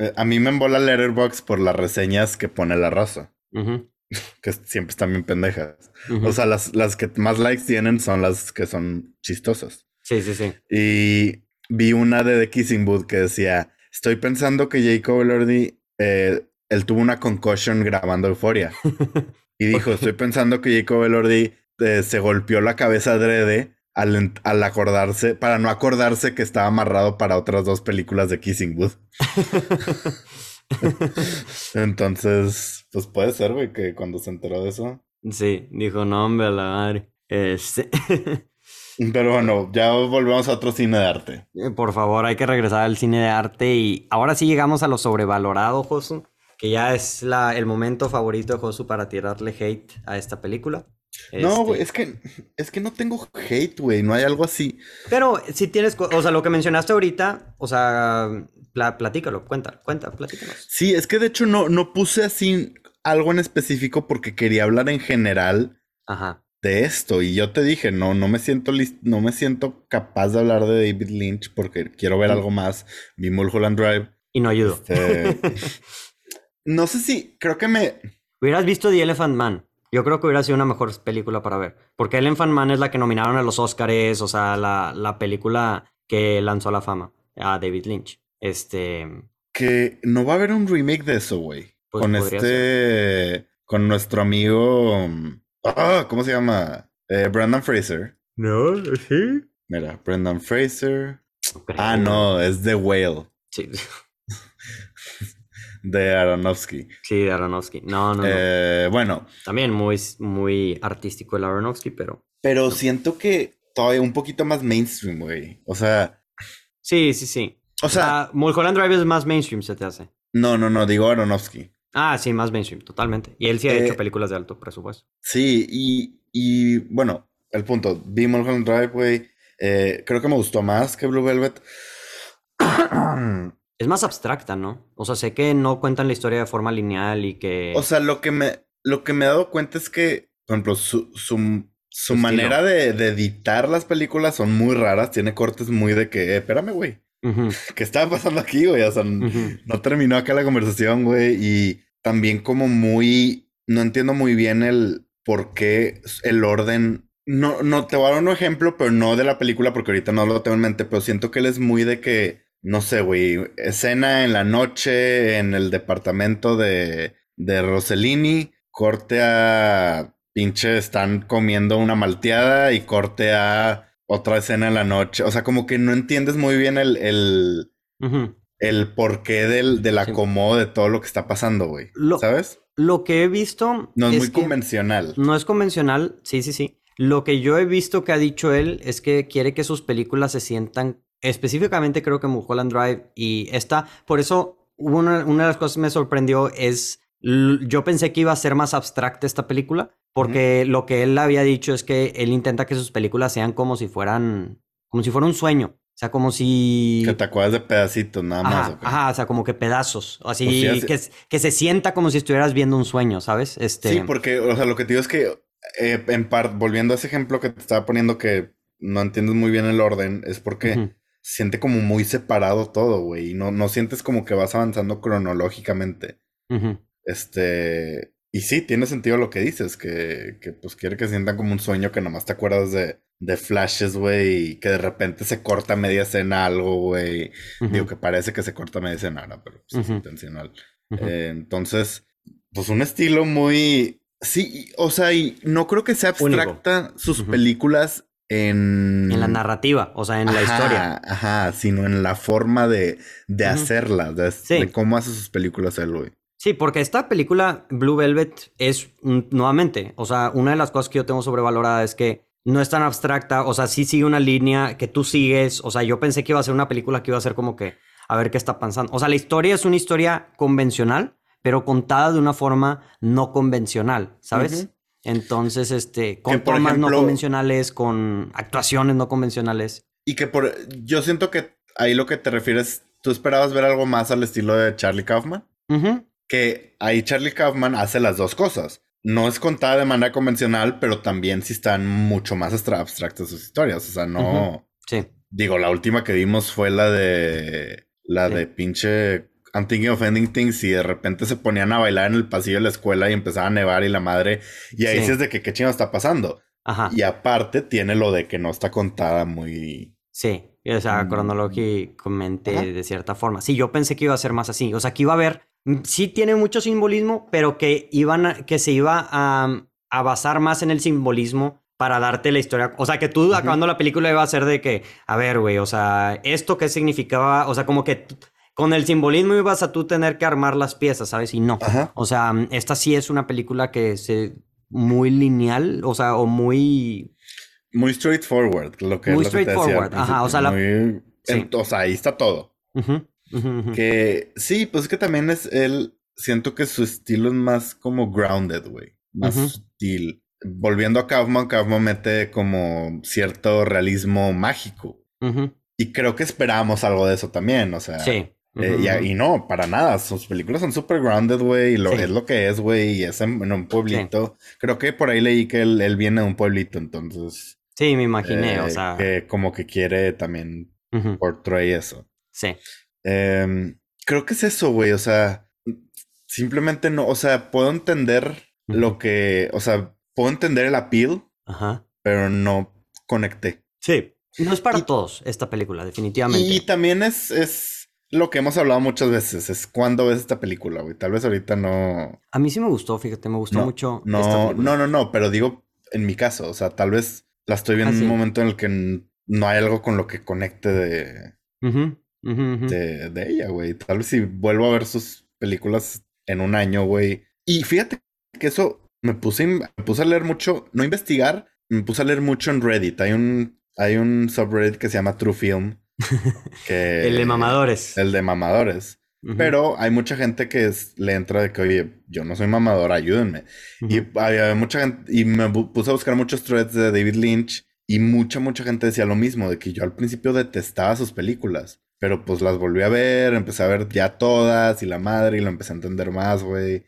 [SPEAKER 2] Eh, a mí me embola Letterbox por las reseñas que pone la raza. que siempre están bien pendejas. O sea, las, las que más likes tienen son las que son chistosas.
[SPEAKER 1] Sí, sí, sí.
[SPEAKER 2] Y vi una de The Kissing Booth que decía, estoy pensando que Jacob Elordi, eh, él tuvo una concussion grabando Euforia. y dijo, estoy pensando que Jacob Elordi eh, se golpeó la cabeza adrede al, al, acordarse, para no acordarse que estaba amarrado para otras dos películas de Kissing Booth. Entonces, pues puede ser, güey, que cuando se enteró de eso.
[SPEAKER 1] Sí, dijo, no, hombre, a la madre. Este.
[SPEAKER 2] Pero bueno, ya volvemos a otro cine de arte.
[SPEAKER 1] Eh, por favor, hay que regresar al cine de arte y ahora sí llegamos a lo sobrevalorado, Josu, que ya es la, el momento favorito de Josu para tirarle hate a esta película.
[SPEAKER 2] No, güey, este es que, es que no tengo hate, güey, no hay algo así.
[SPEAKER 1] Pero si tienes, o sea, lo que mencionaste ahorita, o sea, platícalo, cuenta, cuenta, platícanos.
[SPEAKER 2] Sí, es que de hecho no, no puse así algo en específico porque quería hablar en general.
[SPEAKER 1] Ajá.
[SPEAKER 2] de esto. Y yo te dije, no, no me siento no me siento capaz de hablar de David Lynch porque quiero ver algo más. Vi Mulholland Drive.
[SPEAKER 1] Y no ayudo. Este,
[SPEAKER 2] no sé si, creo que me.
[SPEAKER 1] Hubieras visto The Elephant Man. Yo creo que hubiera sido una mejor película para ver. Porque Elephant Man es la que nominaron a los Oscars, o sea, la, la película que lanzó la fama a David Lynch. Este.
[SPEAKER 2] Que no va a haber un remake de eso, güey. Pues con este. Con nuestro amigo. Ah, ¿cómo se llama? Eh, Brandon Fraser.
[SPEAKER 1] No, sí.
[SPEAKER 2] Mira, Brendan Fraser. Ah, no, es The Whale.
[SPEAKER 1] Sí.
[SPEAKER 2] de Aronofsky.
[SPEAKER 1] Sí, de Aronofsky. No, no,
[SPEAKER 2] eh, Bueno.
[SPEAKER 1] También muy, muy artístico el Aronofsky, pero.
[SPEAKER 2] Pero siento que todavía un poquito más mainstream, güey. O sea.
[SPEAKER 1] Sí, sí, sí. O sea. Mulholland Drive es más mainstream, se te hace.
[SPEAKER 2] No, no, no, digo Aronofsky.
[SPEAKER 1] Ah, sí, más mainstream, totalmente. Y él sí ha hecho eh, películas de alto presupuesto.
[SPEAKER 2] Sí, y, y bueno, el punto. Vi Mulholland Drive, güey. Eh, creo que me gustó más que Blue Velvet.
[SPEAKER 1] Es más abstracta, ¿no? O sea, sé que no cuentan la historia de forma lineal y que.
[SPEAKER 2] O sea, lo que me, lo que me he dado cuenta es que, por ejemplo, su, su, manera de, editar las películas son muy raras. Tiene cortes muy de que, eh, espérame, güey. ¿Qué estaba pasando aquí, güey? O sea, no terminó acá la conversación, güey. Y también como muy, no entiendo muy bien el por qué el orden. No, no, te voy a dar un ejemplo, pero no de la película porque ahorita no lo tengo en mente, pero siento que él es muy de que, no sé, güey, escena en la noche en el departamento de, de Rossellini, corte a pinche están comiendo una malteada y corte a otra escena en la noche. O sea, como que no entiendes muy bien el, el, el porqué del, del acomodo de todo lo que está pasando, güey. ¿Sabes?
[SPEAKER 1] Lo que he visto.
[SPEAKER 2] No es, muy convencional.
[SPEAKER 1] No es convencional, sí, sí, sí. Lo que yo he visto que ha dicho él es que quiere que sus películas se sientan. Específicamente creo que Mulholland Drive y esta. Por eso, una, una de las cosas que me sorprendió es. Yo pensé que iba a ser más abstracta esta película, porque lo que él había dicho es que él intenta que sus películas sean como si fueran. como si fuera un sueño. O sea, como si...
[SPEAKER 2] Que te acuerdas de pedacitos nada más.
[SPEAKER 1] Ajá, o sea, como que pedazos. Así, que, que se sienta como si estuvieras viendo un sueño, ¿sabes? Este...
[SPEAKER 2] Sí, porque, o sea, lo que te digo es que, eh, en parte, volviendo a ese ejemplo que te estaba poniendo que no entiendes muy bien el orden, es porque siente como muy separado todo, güey. Y no, no sientes como que vas avanzando cronológicamente. Este... Y sí, tiene sentido lo que dices, que, que pues quiere que sientan como un sueño que nomás te acuerdas de, de flashes, güey, y que de repente se corta media escena algo, güey. Digo que parece que se corta media escena, pero pues, es intencional. Eh, entonces, pues un estilo muy... Sí, o sea, y no creo que sea abstracta sus películas en...
[SPEAKER 1] En la narrativa, o sea, en la historia.
[SPEAKER 2] Ajá, sino en la forma de, de hacerlas, de, cómo hace sus películas él, güey.
[SPEAKER 1] Sí, porque esta película Blue Velvet es, nuevamente, o sea, una de las cosas que yo tengo sobrevalorada es que no es tan abstracta, o sea, sí sigue una línea que tú sigues, o sea, yo pensé que iba a ser una película que iba a ser como que, a ver qué está pasando. O sea, la historia es una historia convencional, pero contada de una forma no convencional, ¿sabes? Entonces, este, con formas no convencionales, con actuaciones no convencionales.
[SPEAKER 2] Y que por, yo siento que ahí lo que te refieres, tú esperabas ver algo más al estilo de Charlie Kaufman. Que ahí Charlie Kaufman hace las dos cosas no es contada de manera convencional, pero también sí están mucho más abstractas sus historias. O sea, no.
[SPEAKER 1] Sí.
[SPEAKER 2] Digo, la última que vimos fue la de. La de pinche. I'm thinking of ending things y de repente se ponían a bailar en el pasillo de la escuela y empezaba a nevar y la madre. Y ahí sí, es de que qué chingo está pasando.
[SPEAKER 1] Ajá.
[SPEAKER 2] Y aparte tiene lo de que no está contada muy.
[SPEAKER 1] Sí. O sea, mm. cronológicamente de cierta forma. Sí, yo pensé que iba a ser más así. O sea, que iba a haber Mm, sí tiene mucho simbolismo, pero que, iban que se iba a, a, basar más en el simbolismo para darte la historia. O sea, que tú acabando la película iba a ser de que, a ver, güey, o sea, esto qué significaba, o sea, como que con el simbolismo ibas a tú tener que armar las piezas, ¿sabes? Y no. O sea, esta sí es una película que es muy lineal, o sea, o muy...
[SPEAKER 2] Muy straightforward, lo que
[SPEAKER 1] Muy straightforward, ajá, o sea, la...
[SPEAKER 2] O sea, ahí está todo. Que sí, pues es que también es él. Siento que su estilo es más como grounded, güey. Más sutil. Volviendo a Kaufman, Kaufman mete como cierto realismo mágico. Y creo que esperábamos algo de eso también, o sea.
[SPEAKER 1] Sí.
[SPEAKER 2] Eh, y, no, para nada. Sus películas son super grounded, güey. Y lo, es lo que es, güey. Y es en, un pueblito. Creo que por ahí leí que él, viene de un pueblito, entonces.
[SPEAKER 1] Sí, me imaginé, o eh, sea.
[SPEAKER 2] Que como que quiere también portray eso.
[SPEAKER 1] Sí.
[SPEAKER 2] Em, creo que es eso, güey. O sea, simplemente no. O sea, puedo entender lo que. O sea, puedo entender el appeal.
[SPEAKER 1] Ajá.
[SPEAKER 2] Pero no conecté.
[SPEAKER 1] Sí. No es para todos esta película, definitivamente.
[SPEAKER 2] Y también es, es lo que hemos hablado muchas veces, es cuando ves esta película, güey. Tal vez ahorita no.
[SPEAKER 1] A mí sí me gustó, fíjate, me gustó mucho.
[SPEAKER 2] No, no, no, no, pero digo en mi caso, o sea, tal vez la estoy viendo en un momento en el que no hay algo con lo que conecte de, de, de ella, güey. Tal vez si vuelvo a ver sus películas en un año, güey. Y fíjate que eso me puse, me puse a leer mucho, no investigar, me puse a leer mucho en Reddit. Hay un hay un subreddit que se llama True Film.
[SPEAKER 1] Que, el de mamadores.
[SPEAKER 2] El de mamadores. Pero hay mucha gente que le entra de que, oye, yo no soy mamador, ayúdenme. Y hay, mucha gente, y me puse a buscar muchos threads de David Lynch y mucha, mucha gente decía lo mismo, de que yo al principio detestaba sus películas. Pero pues las volví a ver, empecé a ver ya todas y la madre y lo empecé a entender más, güey.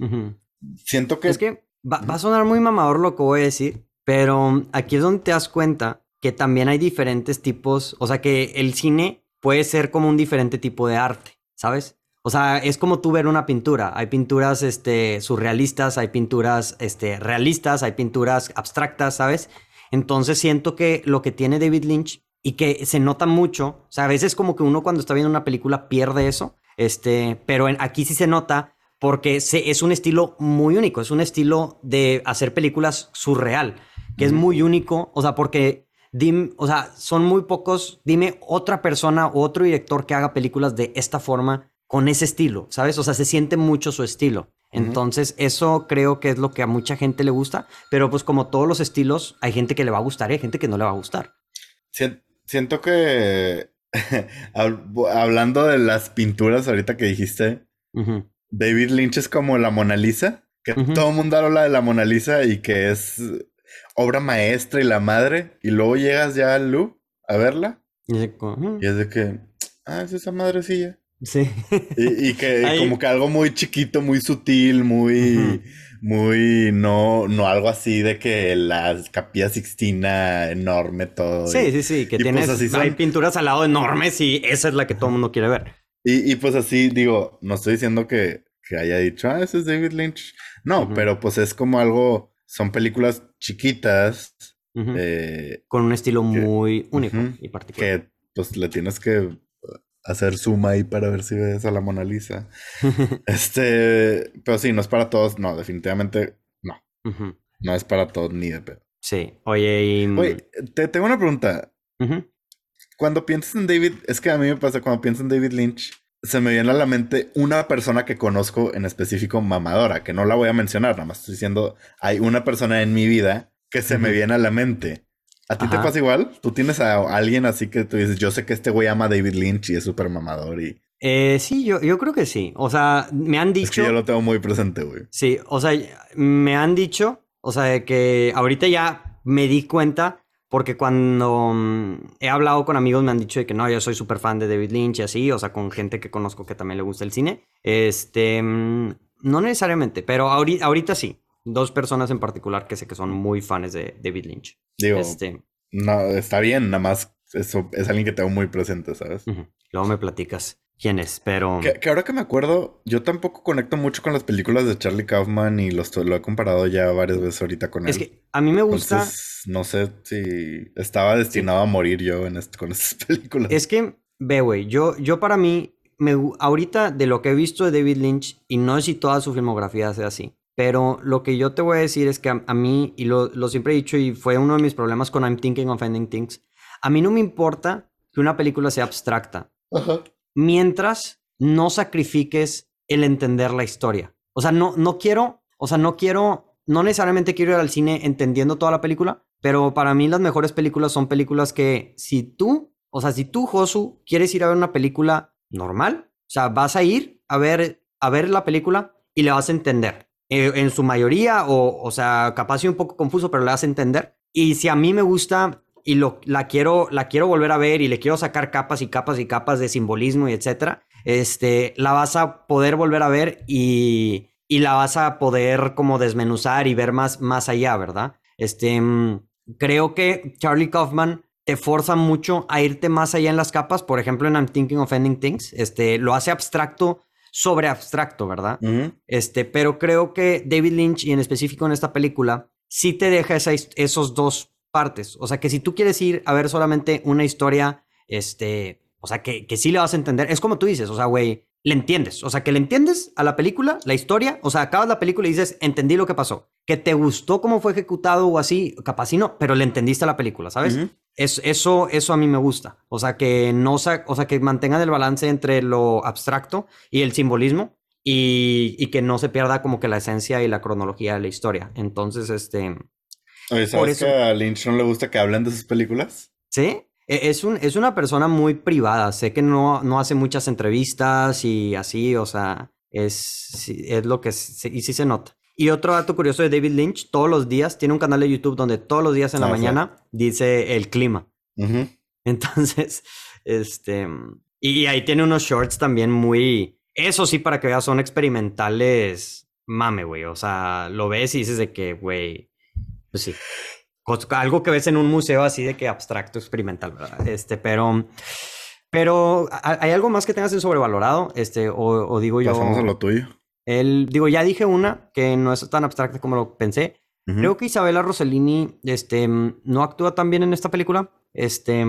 [SPEAKER 2] Siento que...
[SPEAKER 1] Es que va, va, a sonar muy mamador lo que voy a decir, pero aquí es donde te das cuenta que también hay diferentes tipos, o sea que el cine puede ser como un diferente tipo de arte, ¿sabes? O sea, es como tú ver una pintura. Hay pinturas este, surrealistas, hay pinturas este, realistas, hay pinturas abstractas, ¿sabes? Entonces siento que lo que tiene David Lynch y que se nota mucho, o sea, a veces como que uno cuando está viendo una película pierde eso, este, pero aquí sí se nota porque se, es un estilo muy único, es un estilo de hacer películas surreal, que es muy único, o sea, porque Dime, o sea, son muy pocos. Dime otra persona o otro director que haga películas de esta forma con ese estilo, ¿sabes? O sea, se siente mucho su estilo. Entonces, eso creo que es lo que a mucha gente le gusta, pero pues como todos los estilos, hay gente que le va a gustar y hay gente que no le va a gustar.
[SPEAKER 2] Siento que, hablando de las pinturas ahorita que dijiste, David Lynch es como la Mona Lisa, que todo el mundo habla de la Mona Lisa y que es obra maestra y la madre, y luego llegas ya al Lu a verla. Y, es de que, ah, es esa madrecilla.
[SPEAKER 1] Sí.
[SPEAKER 2] Y, que como que algo muy chiquito, muy sutil, muy, muy, no, no algo así de que la capilla sixtina enorme todo.
[SPEAKER 1] Sí, sí, sí, que pues tienes, hay pinturas al lado enormes y esa es la que todo el mundo quiere ver.
[SPEAKER 2] Y, pues así, digo, no estoy diciendo que, que haya dicho, ah, ese es David Lynch. No, pero pues es como algo son películas chiquitas. Eh,
[SPEAKER 1] Con un estilo muy único y particular.
[SPEAKER 2] Que pues le tienes que hacer suma ahí para ver si ves a la Mona Lisa. este, pero sí, no es para todos. No, definitivamente no. No es para todos ni de pedo.
[SPEAKER 1] Sí, oye, y...
[SPEAKER 2] Oye, te tengo una pregunta. Cuando piensas en David, es que a mí me pasa cuando pienso en David Lynch, se me viene a la mente una persona que conozco en específico mamadora, que no la voy a mencionar, nada más estoy diciendo, hay una persona en mi vida que se me viene a la mente. ¿A ti te pasa igual? ¿Tú tienes a alguien así que tú dices, yo sé que este güey ama a David Lynch y es súper mamador y...
[SPEAKER 1] Eh, sí, yo, yo creo que sí. O sea, me han dicho... Es que
[SPEAKER 2] yo lo tengo muy presente, güey.
[SPEAKER 1] Sí, o sea, me han dicho, o sea, que ahorita ya me di cuenta porque cuando mm, he hablado con amigos me han dicho de que no, yo soy súper fan de David Lynch y así, o sea, con gente que conozco que también le gusta el cine. Este, mm, no necesariamente, pero ahorita, sí. Dos personas en particular que sé que son muy fans de David Lynch.
[SPEAKER 2] Digo, este, no, está bien, nada más eso es alguien que tengo muy presente, ¿sabes?
[SPEAKER 1] Luego me platicas quién es, pero...
[SPEAKER 2] Que, ahora que me acuerdo, yo tampoco conecto mucho con las películas de Charlie Kaufman y los, lo he comparado ya varias veces ahorita con él.
[SPEAKER 1] Es que a mí me gusta...
[SPEAKER 2] no sé si estaba destinado a morir yo en con estas películas.
[SPEAKER 1] Es que, ve, güey, yo, yo para mí, me, ahorita de lo que he visto de David Lynch, y no sé si toda su filmografía sea así, pero lo que yo te voy a decir es que a, mí, y lo, lo siempre he dicho y fue uno de mis problemas con I'm Thinking of Ending Things, a mí no me importa que una película sea abstracta. Ajá mientras no sacrifiques el entender la historia. O sea, no, no quiero, o sea, no quiero, no necesariamente quiero ir al cine entendiendo toda la película, pero para mí las mejores películas son películas que si tú, o sea, si tú, Josu, quieres ir a ver una película normal, o sea, vas a ir a ver, a ver la película y le vas a entender. Eh, en su mayoría, o, o sea, capaz un poco confuso, pero le vas a entender. Y si a mí me gusta y lo, la, quiero, la quiero volver a ver y le quiero sacar capas y capas y capas de simbolismo y etcétera, este, la vas a poder volver a ver y, y la vas a poder como desmenuzar y ver más, más allá, ¿verdad? Este, mm, creo que Charlie Kaufman te forza mucho a irte más allá en las capas. Por ejemplo, en I'm Thinking of Ending Things, este, lo hace abstracto sobre abstracto, ¿verdad? Este, pero creo que David Lynch, y en específico en esta película, sí te deja esa, esos dos partes. O sea, que si tú quieres ir a ver solamente una historia, este, o sea, que, que sí le vas a entender, es como tú dices, o sea, güey, le entiendes. O sea, que le entiendes a la película, la historia. O sea, acabas la película y dices, entendí lo que pasó. Que te gustó cómo fue ejecutado o así, capaz sí no, pero le entendiste a la película, ¿sabes? es, eso, eso a mí me gusta. O sea, que no, o sea, que mantengan el balance entre lo abstracto y el simbolismo y, y, que no se pierda como que la esencia y la cronología de la historia. Entonces, este...
[SPEAKER 2] Oye, ¿sabes que a Lynch no le gusta que hablen de sus películas?
[SPEAKER 1] ¿Sí? E, es, un, es una persona muy privada. Sé que no, no hace muchas entrevistas y así, o sea, es, es lo que y sí se nota. Y otro dato curioso de David Lynch, todos los días tiene un canal de YouTube donde todos los días en la ah, mañana dice el clima. Entonces, este, y ahí tiene unos shorts también muy, eso sí, para que veas, son experimentales, mame, güey. O sea, lo ves y dices de que, güey, pues sí algo que ves en un museo así de que abstracto experimental, ¿verdad? Este, pero, pero hay algo más que tengas en sobrevalorado, este, o, digo yo.
[SPEAKER 2] Pasamos a lo tuyo.
[SPEAKER 1] El, digo, ya dije una que no es tan abstracta como lo pensé. Creo que Isabela Rossellini, este, no actúa tan bien en esta película. Este,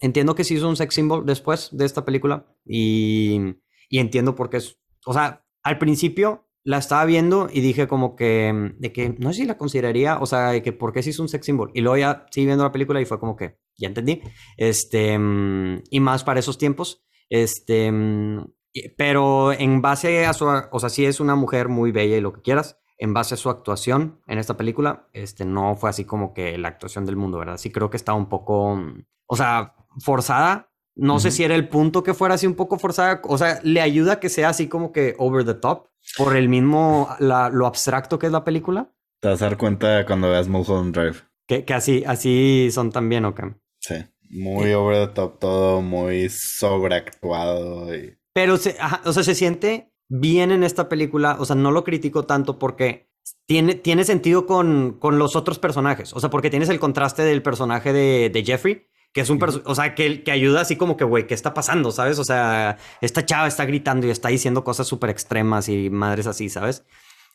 [SPEAKER 1] entiendo que sí hizo un sex symbol después de esta película y, y entiendo por qué es, o sea, al principio la estaba viendo y dije como que, mm, de que no sé si la consideraría, o sea, de que por qué si es un sex symbol. Y luego ya seguí viendo la película y fue como que, ya entendí. Este, mm, y más para esos tiempos. Este, mm, pero en base a su, o sea, sí es una mujer muy bella y lo que quieras. En base a su actuación en esta película, este, no fue así como que la actuación del mundo, ¿verdad? Sí creo que estaba un poco, o sea, forzada, no sé si era el punto que fuera así un poco forzada. O sea, le ayuda a que sea así como que over the top por el mismo, lo abstracto que es la película.
[SPEAKER 2] Te vas a dar cuenta cuando veas Mulholland Drive.
[SPEAKER 1] Que, que así, así son también, ¿o qué?
[SPEAKER 2] Sí. Muy over the top todo, muy sobreactuado. Y...
[SPEAKER 1] Pero, se, o sea, se siente bien en esta película. O sea, no lo critico tanto porque tiene, tiene sentido con, con los otros personajes. O sea, porque tienes el contraste del personaje de, de Jeffrey que es un o sea, que, que ayuda así como que, güey, ¿qué está pasando? ¿Sabes? O sea, esta chava está gritando y está diciendo cosas súper extremas y madres así, ¿sabes?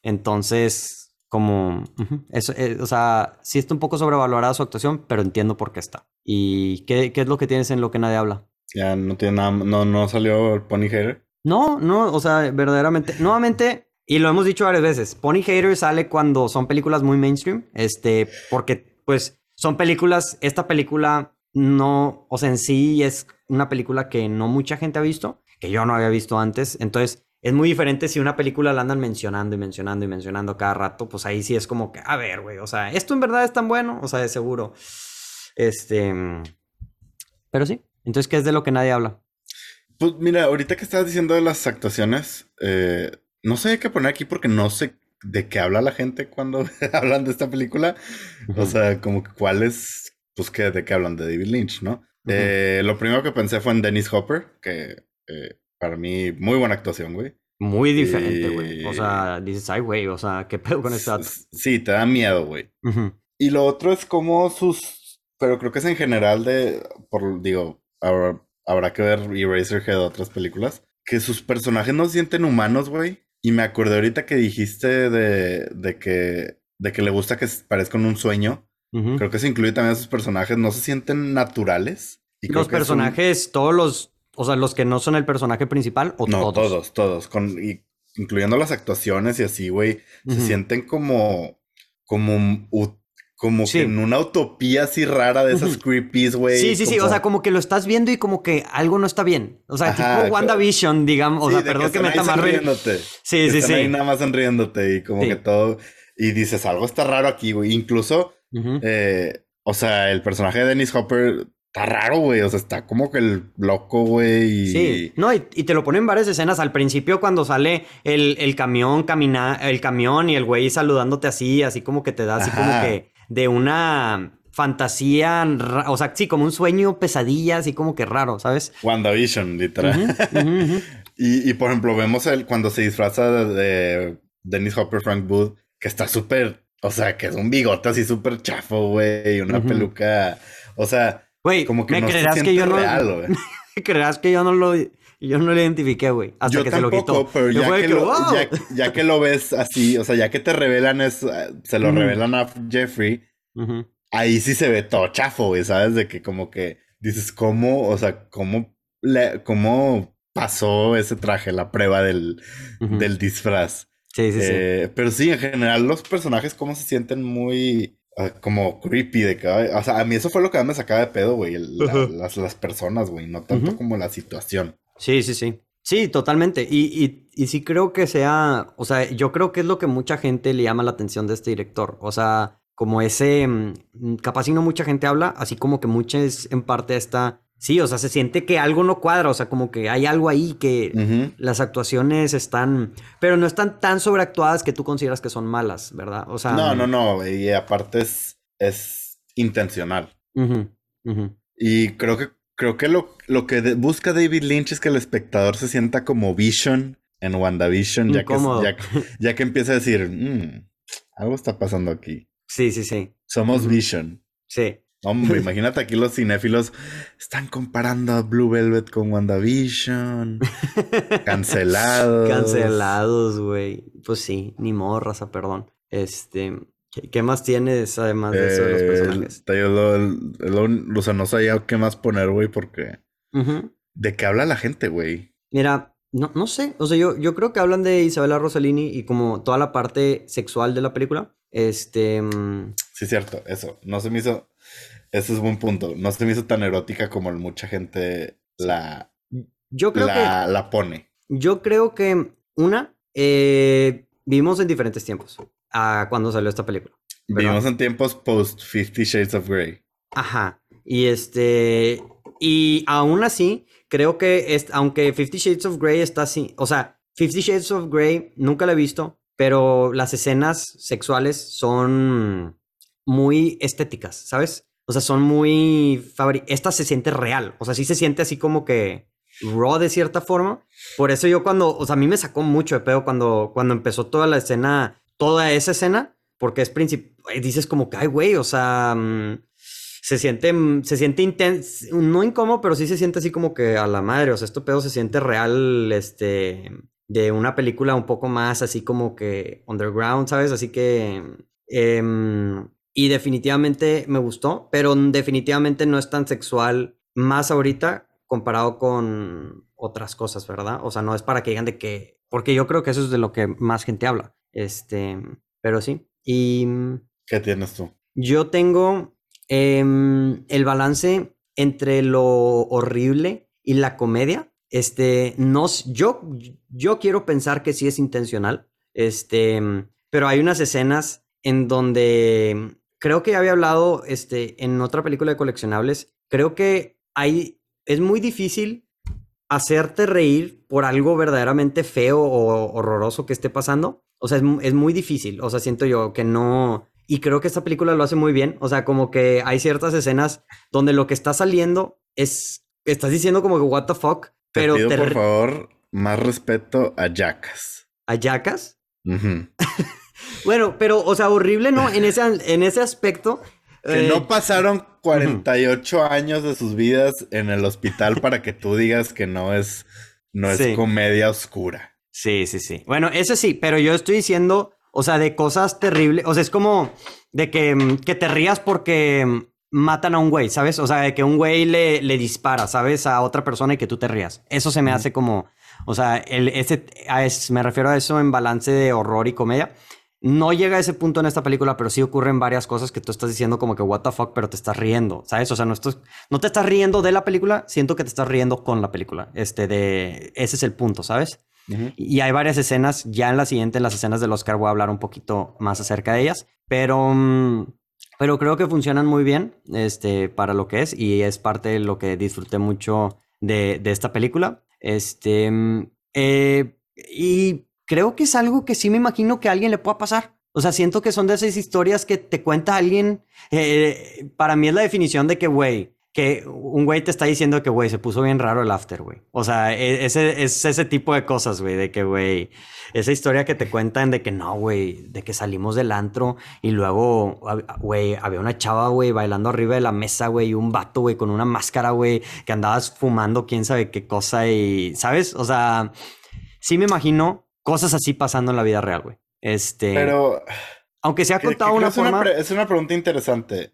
[SPEAKER 1] Entonces, como, eso, eh, o sea, sí está un poco sobrevalorada su actuación, pero entiendo por qué está. ¿Y qué, qué es lo que tienes en lo que nadie habla?
[SPEAKER 2] Ya no tiene nada, no, no salió el Pony Hater.
[SPEAKER 1] No, no, o sea, verdaderamente, nuevamente, y lo hemos dicho varias veces, Pony Hater sale cuando son películas muy mainstream, este, porque, pues, son películas, esta película no, o sea, en sí es una película que no mucha gente ha visto, que yo no había visto antes. Entonces, es muy diferente si una película la andan mencionando y mencionando y mencionando cada rato, pues ahí sí es como que, a ver, güey, o sea, ¿esto en verdad es tan bueno? O sea, de seguro. Este. Pero sí. Entonces, ¿qué es de lo que nadie habla?
[SPEAKER 2] Pues mira, ahorita que estabas diciendo de las actuaciones, eh, no sé qué poner aquí porque no sé de qué habla la gente cuando hablan de esta película. O sea, como que cuál es pues que de qué hablan de David Lynch, ¿no? Eh, lo primero que pensé fue en Dennis Hopper, que eh, para mí muy buena actuación, güey.
[SPEAKER 1] Muy diferente, güey. O sea, dices, ay, güey, o sea, ¿qué pedo con esta?
[SPEAKER 2] Sí, te da miedo, güey. Y lo otro es como sus, pero creo que es en general de, por, digo, habrá, habrá que ver Eraserhead o otras películas, que sus personajes no se sienten humanos, güey. Y me acordé ahorita que dijiste de, de que, de que le gusta que parezcan un sueño. Creo que se incluye también a sus personajes, no se sienten naturales.
[SPEAKER 1] Y los personajes, todos los, o sea, los que no son el personaje principal o
[SPEAKER 2] no, todos. todos, con, incluyendo las actuaciones y así, güey, se sienten como, como, como que en una utopía así rara de esas creepies, güey.
[SPEAKER 1] Sí, sí, sí, o sea, como que lo estás viendo y como que algo no está bien. O sea, tipo WandaVision, digamos, o sea, perdón que, me está más
[SPEAKER 2] riéndote. Sí, sí, sí. Ahí nada más sonriéndote y como que todo, y dices, algo está raro aquí, güey. Incluso eh, o sea, el personaje de Dennis Hopper está raro, güey. O sea, está como que el loco, güey.
[SPEAKER 1] Sí, no, y, te lo ponen en varias escenas. Al principio, cuando sale el, el camión, camina, el camión y el güey saludándote así, así como que te da así como que de una fantasía, o sea, sí, como un sueño, pesadilla, así como que raro, ¿sabes?
[SPEAKER 2] WandaVision, literal. y, por ejemplo, vemos el, cuando se disfraza de, Dennis Hopper, Frank Wood, que está súper, o sea, que es un bigote así súper chafo, güey, una peluca, o sea,
[SPEAKER 1] güey, como que no creerás que yo no, creerás que yo no lo yo no lo identifiqué, güey. Hasta que se lo quitó.
[SPEAKER 2] Pero ya que, lo, ya, que, lo, ves así, o sea, ya que te revelan eso, se lo revelan a Jeffrey, ahí sí se ve todo chafo, güey, ¿sabes? De que como que dices, ¿cómo? O sea, ¿cómo, le, cómo pasó ese traje, la prueba del, del disfraz?
[SPEAKER 1] Sí, sí, sí.
[SPEAKER 2] Eh, pero sí, en general, los personajes, ¿cómo se sienten muy ah, como creepy de que, o sea, a mí eso fue lo que me sacaba de pedo, güey, las, las, personas, güey, no tanto como la situación.
[SPEAKER 1] Sí, sí, sí. Sí, totalmente. Y, y, y, sí creo que sea, o sea, yo creo que es lo que mucha gente le llama la atención de este director. O sea, como ese, mm, capaz y no mucha gente habla, así como que mucha es en parte esta, sí, o sea, se siente que algo no cuadra, o sea, como que hay algo ahí que las actuaciones están, pero no están tan sobreactuadas que tú consideras que son malas, ¿verdad? O sea...
[SPEAKER 2] No, no, no, y aparte es, es intencional. Y creo que Creo que lo, lo que busca David Lynch es que el espectador se sienta como Vision en WandaVision, ya que, ya, ya, que empieza a decir, mm, algo está pasando aquí.
[SPEAKER 1] Sí, sí, sí.
[SPEAKER 2] Somos Vision.
[SPEAKER 1] Sí.
[SPEAKER 2] Hombre, imagínate aquí los cinéfilos están comparando a Blue Velvet con WandaVision. Cancelados.
[SPEAKER 1] Cancelados, güey. Pues sí, ni modo, raza, perdón. Este, ¿Qué más tienes además de eso de los personajes?
[SPEAKER 2] o sea, no sabía qué más poner, güey, porque... ¿De qué habla la gente, güey?
[SPEAKER 1] Mira, no, no sé. O sea, yo, yo creo que hablan de Isabela Rossellini y como toda la parte sexual de la película. Este... Mm,
[SPEAKER 2] sí, cierto. Eso. No se me hizo... Ese es buen punto. No se me hizo tan erótica como mucha gente la...
[SPEAKER 1] Yo creo
[SPEAKER 2] la, que... La pone.
[SPEAKER 1] Yo creo que, una, eh, vivimos en diferentes tiempos a cuando salió esta película.
[SPEAKER 2] Vivimos en tiempos post Fifty Shades of Grey.
[SPEAKER 1] Ajá. Y este. Y aún así, creo que es, aunque Fifty Shades of Grey está así. O sea, Fifty Shades of Grey nunca la he visto. Pero las escenas sexuales son muy estéticas, ¿sabes? O sea, son muy. Esta se siente real. O sea, sí se siente así como que raw de cierta forma. Por eso yo cuando, o sea, a mí me sacó mucho de pedo cuando, cuando empezó toda la escena toda esa escena, porque es principal, dices como que, ay, güey, o sea, mm, se siente, mm, se siente intenso, no incómodo, pero sí se siente así como que a la madre, o sea, esto pedo se siente real, este, de una película un poco más así como que underground, ¿sabes? Así que... Em, y definitivamente me gustó, pero definitivamente no es tan sexual más ahorita comparado con otras cosas, ¿verdad? O sea, no es para que digan de que, porque yo creo que eso es de lo que más gente habla. Este, pero sí. Y.
[SPEAKER 2] ¿Qué tienes tú?
[SPEAKER 1] Yo tengo em, el balance entre lo horrible y la comedia. Este, no, yo, yo quiero pensar que sí es intencional. Este, pero hay unas escenas en donde creo que ya había hablado este, en otra película de coleccionables. Creo que hay, es muy difícil hacerte reír por algo verdaderamente feo o horroroso que esté pasando. O sea, es, muy difícil. O sea, siento yo que no. Y creo que esta película lo hace muy bien. O sea, como que hay ciertas escenas donde lo que está saliendo es. Estás diciendo como que, what the fuck. Pero
[SPEAKER 2] te pido, por favor, más respeto a Jackas.
[SPEAKER 1] ¿A Jackas? bueno, pero, o sea, horrible, ¿no? En ese, en ese aspecto.
[SPEAKER 2] Que no eh, pasaron 48 años de sus vidas en el hospital para que tú digas que no es, no es comedia oscura.
[SPEAKER 1] Sí, sí, sí. Bueno, eso sí, pero yo estoy diciendo, o sea, de cosas terribles. O sea, es como de que, que te rías porque matan a un güey, ¿sabes? O sea, de que un güey le, le dispara, ¿sabes? A otra persona y que tú te rías. Eso se me hace como, o sea, el, ese, me refiero a eso en balance de horror y comedia. No llega a ese punto en esta película, pero sí ocurren varias cosas que tú estás diciendo como que what the fuck, pero te estás riendo, ¿sabes? O sea, no, no te estás riendo de la película, siento que te estás riendo con la película. Este, de, ese es el punto, ¿sabes? Y hay varias escenas, ya en la siguiente, en las escenas del Oscar, voy a hablar un poquito más acerca de ellas, pero, mm, pero creo que funcionan muy bien este, para lo que es y es parte de lo que disfruté mucho de, de esta película. Este, mm, eh, y creo que es algo que sí me imagino que a alguien le pueda pasar. O sea, siento que son de esas historias que te cuenta alguien. Eh, para mí es la definición de que, güey, que un güey te está diciendo que, güey, se puso bien raro el after, güey. O sea, e, ese, es ese tipo de cosas, güey, de que, güey, esa historia que te cuentan de que no, güey, de que salimos del antro y luego, güey, había una chava, güey, bailando arriba de la mesa, güey, y un vato, güey, con una máscara, güey, que andabas fumando quién sabe qué cosa y, ¿sabes? O sea, sí me imagino cosas así pasando en la vida real, güey. Este.
[SPEAKER 2] Pero.
[SPEAKER 1] Aunque se ha contado una forma.
[SPEAKER 2] es una pregunta interesante.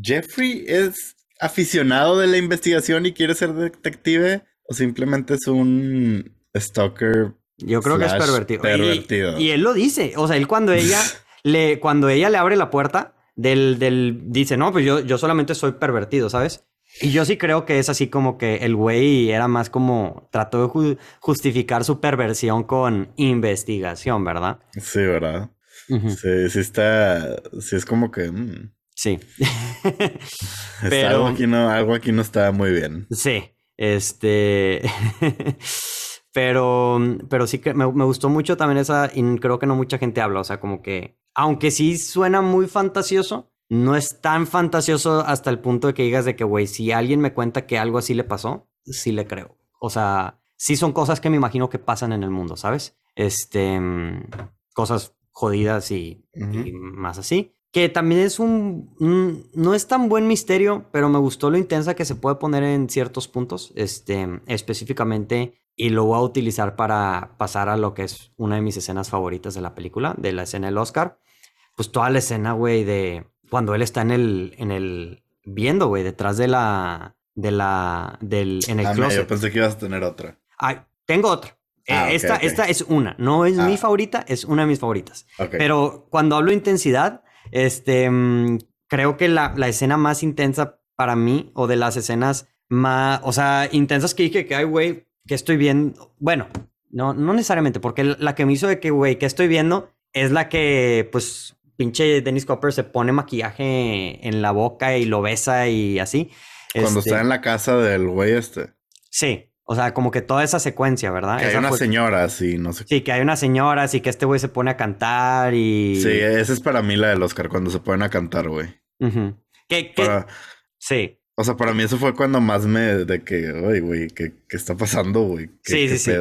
[SPEAKER 2] Jeffrey es aficionado de la investigación y quiere ser detective o simplemente es un stalker.
[SPEAKER 1] Yo creo que es pervertido. Y, él lo dice. O sea, él cuando ella le, cuando ella le abre la puerta del, del, dice, no, pues yo, yo solamente soy pervertido, ¿sabes? Y yo sí creo que es así como que el güey era más como trató de justificar su perversión con investigación, ¿verdad?
[SPEAKER 2] Sí, ¿verdad? Sí, sí está, sí es como que... Mm.
[SPEAKER 1] Sí.
[SPEAKER 2] Pero, algo, aquí no, algo aquí no está muy bien.
[SPEAKER 1] Sí, este... pero, pero sí que me, me, gustó mucho también esa, y creo que no mucha gente habla, o sea, como que, aunque sí suena muy fantasioso, no es tan fantasioso hasta el punto de que digas de que, güey, si alguien me cuenta que algo así le pasó, sí le creo. O sea, sí son cosas que me imagino que pasan en el mundo, ¿sabes? Este, mm, cosas jodidas y, más así. Que también es un, no es tan buen misterio, pero me gustó lo intensa que se puede poner en ciertos puntos, este, específicamente, y lo voy a utilizar para pasar a lo que es una de mis escenas favoritas de la película, de la escena del Oscar. Pues toda la escena, güey, de cuando él está en el, en el, viendo, güey, detrás de la, de la, del, en el ah, closet.
[SPEAKER 2] Yo pensé que ibas a tener otra.
[SPEAKER 1] Ay, tengo otra. Ah, eh, esta, esta es una, no es mi ah. favorita, es una de mis favoritas. Pero cuando hablo de intensidad, este, mm, creo que la, la, escena más intensa para mí, o de las escenas más, o sea, intensas que dije que hay, güey, que estoy viendo, bueno, no, no necesariamente, porque la que me hizo de que, güey, que estoy viendo es la que, pues, pinche Dennis Copper se pone maquillaje en la boca y lo besa y así.
[SPEAKER 2] Cuando está este en la casa del güey este.
[SPEAKER 1] Sí, o sea, como que toda esa secuencia, ¿verdad?
[SPEAKER 2] Que hay unas señoras y no sé.
[SPEAKER 1] Sí, que hay unas señoras y que este güey se pone a cantar y.
[SPEAKER 2] Sí, esa es para mí la del Oscar, cuando se ponen a cantar, güey.
[SPEAKER 1] ¿Qué, Sí.
[SPEAKER 2] O sea, para mí eso fue cuando más me. de que, ay, güey, ¿qué, está pasando, güey?
[SPEAKER 1] Sí, sí, sí.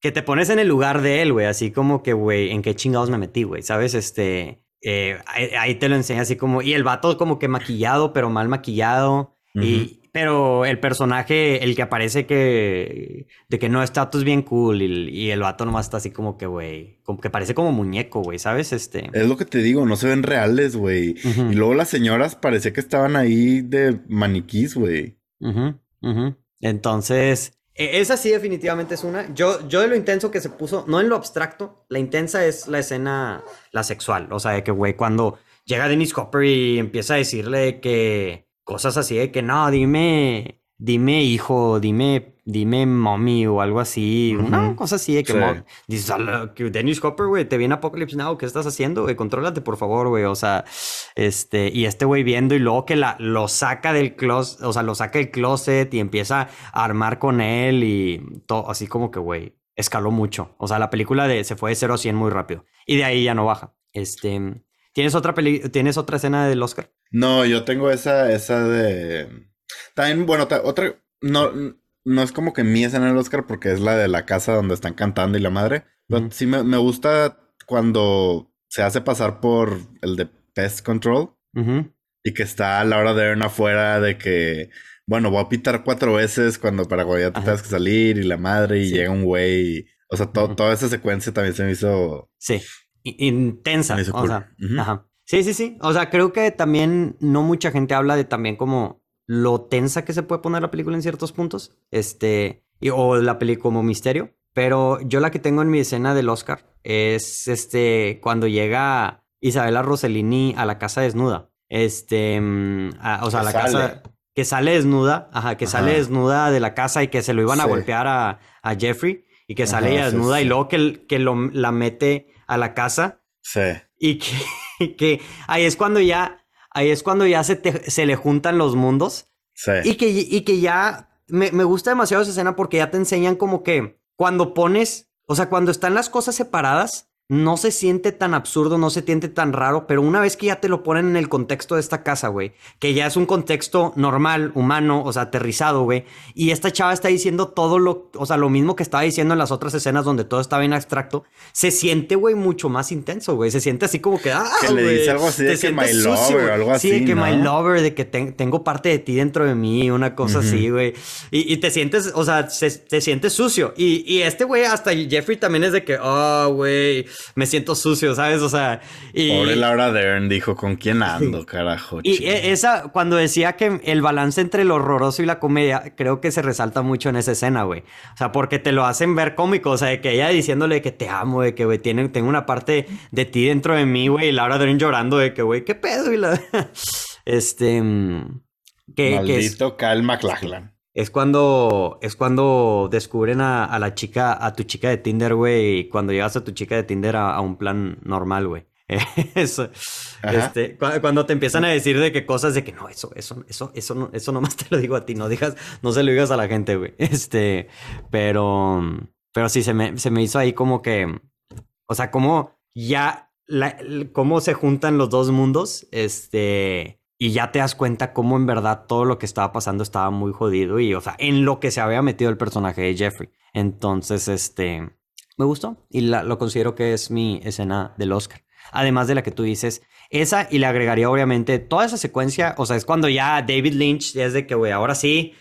[SPEAKER 1] Que te pones en el lugar de él, güey, así como que, güey, ¿en qué chingados me metí, güey? ¿Sabes? Este. Eh, ahí, te lo enseña así como. Y el vato como que maquillado, pero mal maquillado. Y pero el personaje, el que aparece que... De que no, está pues bien cool y, el vato nomás está así como que, güey... Como que parece como muñeco, güey, ¿sabes? Este...
[SPEAKER 2] Es lo que te digo, no se ven reales, güey. Y luego las señoras parecía que estaban ahí de maniquís, güey.
[SPEAKER 1] Entonces... E, esa sí definitivamente es una. Yo, yo de lo intenso que se puso, no en lo abstracto, la intensa es la escena, la sexual. O sea, de que, güey, cuando llega Dennis Copper y empieza a decirle que cosas así de que no, dime, dime hijo, dime, dime mommy o algo así. Una cosa así de que, dices, que Dennis Hopper, güey, te viene Apocalypse Now, ¿qué estás haciendo, güey? Contrólate, por favor, güey. O sea, este, y este güey viendo y luego que la, lo saca del closet, o sea, lo saca del closet y empieza a armar con él y todo, así como que, güey, escaló mucho. O sea, la película de, se fue de 0 a 100 muy rápido. Y de ahí ya no baja. Este, ¿Tienes otra peli ¿Tienes otra escena del Oscar?
[SPEAKER 2] No, yo tengo esa, esa de. También, bueno, otra. No, no es como que mi escena del Oscar porque es la de la casa donde están cantando y la madre. Pero sí me, gusta cuando se hace pasar por el de Pest Control. Y que está a la hora de ver afuera de que, bueno, voy a pitar cuatro veces cuando para cuando ya te tengas que salir y la madre y llega un güey. O sea, toda esa secuencia también se me hizo.
[SPEAKER 1] Sí intensa. O sea, ajá. Sí, sí, sí. O sea, creo que también no mucha gente habla de también como lo tensa que se puede poner la película en ciertos puntos. Este, o la película como misterio. Pero yo la que tengo en mi escena del Oscar es este, cuando llega Isabela Rossellini a la casa desnuda. Este, mm, o sea, a la casa que sale desnuda, ajá, que sale desnuda de la casa y que se lo iban a golpear a, a, Jeffrey y que sale desnuda y luego que, que lo, la mete a la casa.
[SPEAKER 2] Sí.
[SPEAKER 1] Y que, que ahí es cuando ya, ahí es cuando ya se, se le juntan los mundos.
[SPEAKER 2] Sí.
[SPEAKER 1] Y que, y que ya, me, me gusta demasiado esa escena porque ya te enseñan como que cuando pones, o sea, cuando están las cosas separadas, no se siente tan absurdo, no se siente tan raro, pero una vez que ya te lo ponen en el contexto de esta casa, güey, que ya es un contexto normal, humano, o sea, aterrizado, güey, y esta chava está diciendo todo lo, o sea, lo mismo que estaba diciendo en las otras escenas donde todo está bien abstracto, se siente, güey, mucho más intenso, güey, se siente así como que, ah,
[SPEAKER 2] que le dice algo así de que my lover o algo así,
[SPEAKER 1] Sí, de que my lover, de que tengo parte de ti dentro de mí, una cosa así, güey, y, te sientes, o sea, te sientes sucio, y, y este güey, hasta Jeffrey también es de que, oh, güey, me siento sucio, ¿sabes? O sea,
[SPEAKER 2] y... Pobre Laura Dern dijo, ¿con quién ando, carajo?
[SPEAKER 1] Y e, esa, cuando decía que el balance entre lo horroroso y la comedia, creo que se resalta mucho en esa escena, güey. O sea, porque te lo hacen ver cómico, o sea, de que ella diciéndole que te amo, de que, güey, tengo una parte de ti dentro de mí, güey, y Laura Dern llorando de que, güey, ¿qué pedo? Y la... este... Mm,
[SPEAKER 2] que, Maldito que Kyle MacLachlan.
[SPEAKER 1] Es cuando, es cuando descubren a, la chica, a tu chica de Tinder, güey, y cuando llevas a tu chica de Tinder a, un plan normal, güey. Eso, este, cuando te empiezan a decir de que cosas de que no, eso, eso, eso, eso, no, eso nomás te lo digo a ti, no digas, no se lo digas a la gente, güey. Este, pero, pero sí, se me, se me hizo ahí como que, o sea, como ya, la, cómo se juntan los dos mundos, este, y ya te das cuenta cómo en verdad todo lo que estaba pasando estaba muy jodido y, o sea, en lo que se había metido el personaje de Jeffrey. Entonces, este, me gustó y lo considero que es mi escena del Oscar. Además de la que tú dices, esa y le agregaría obviamente toda esa secuencia, o sea, es cuando ya David Lynch es de que, güey, ahora sí,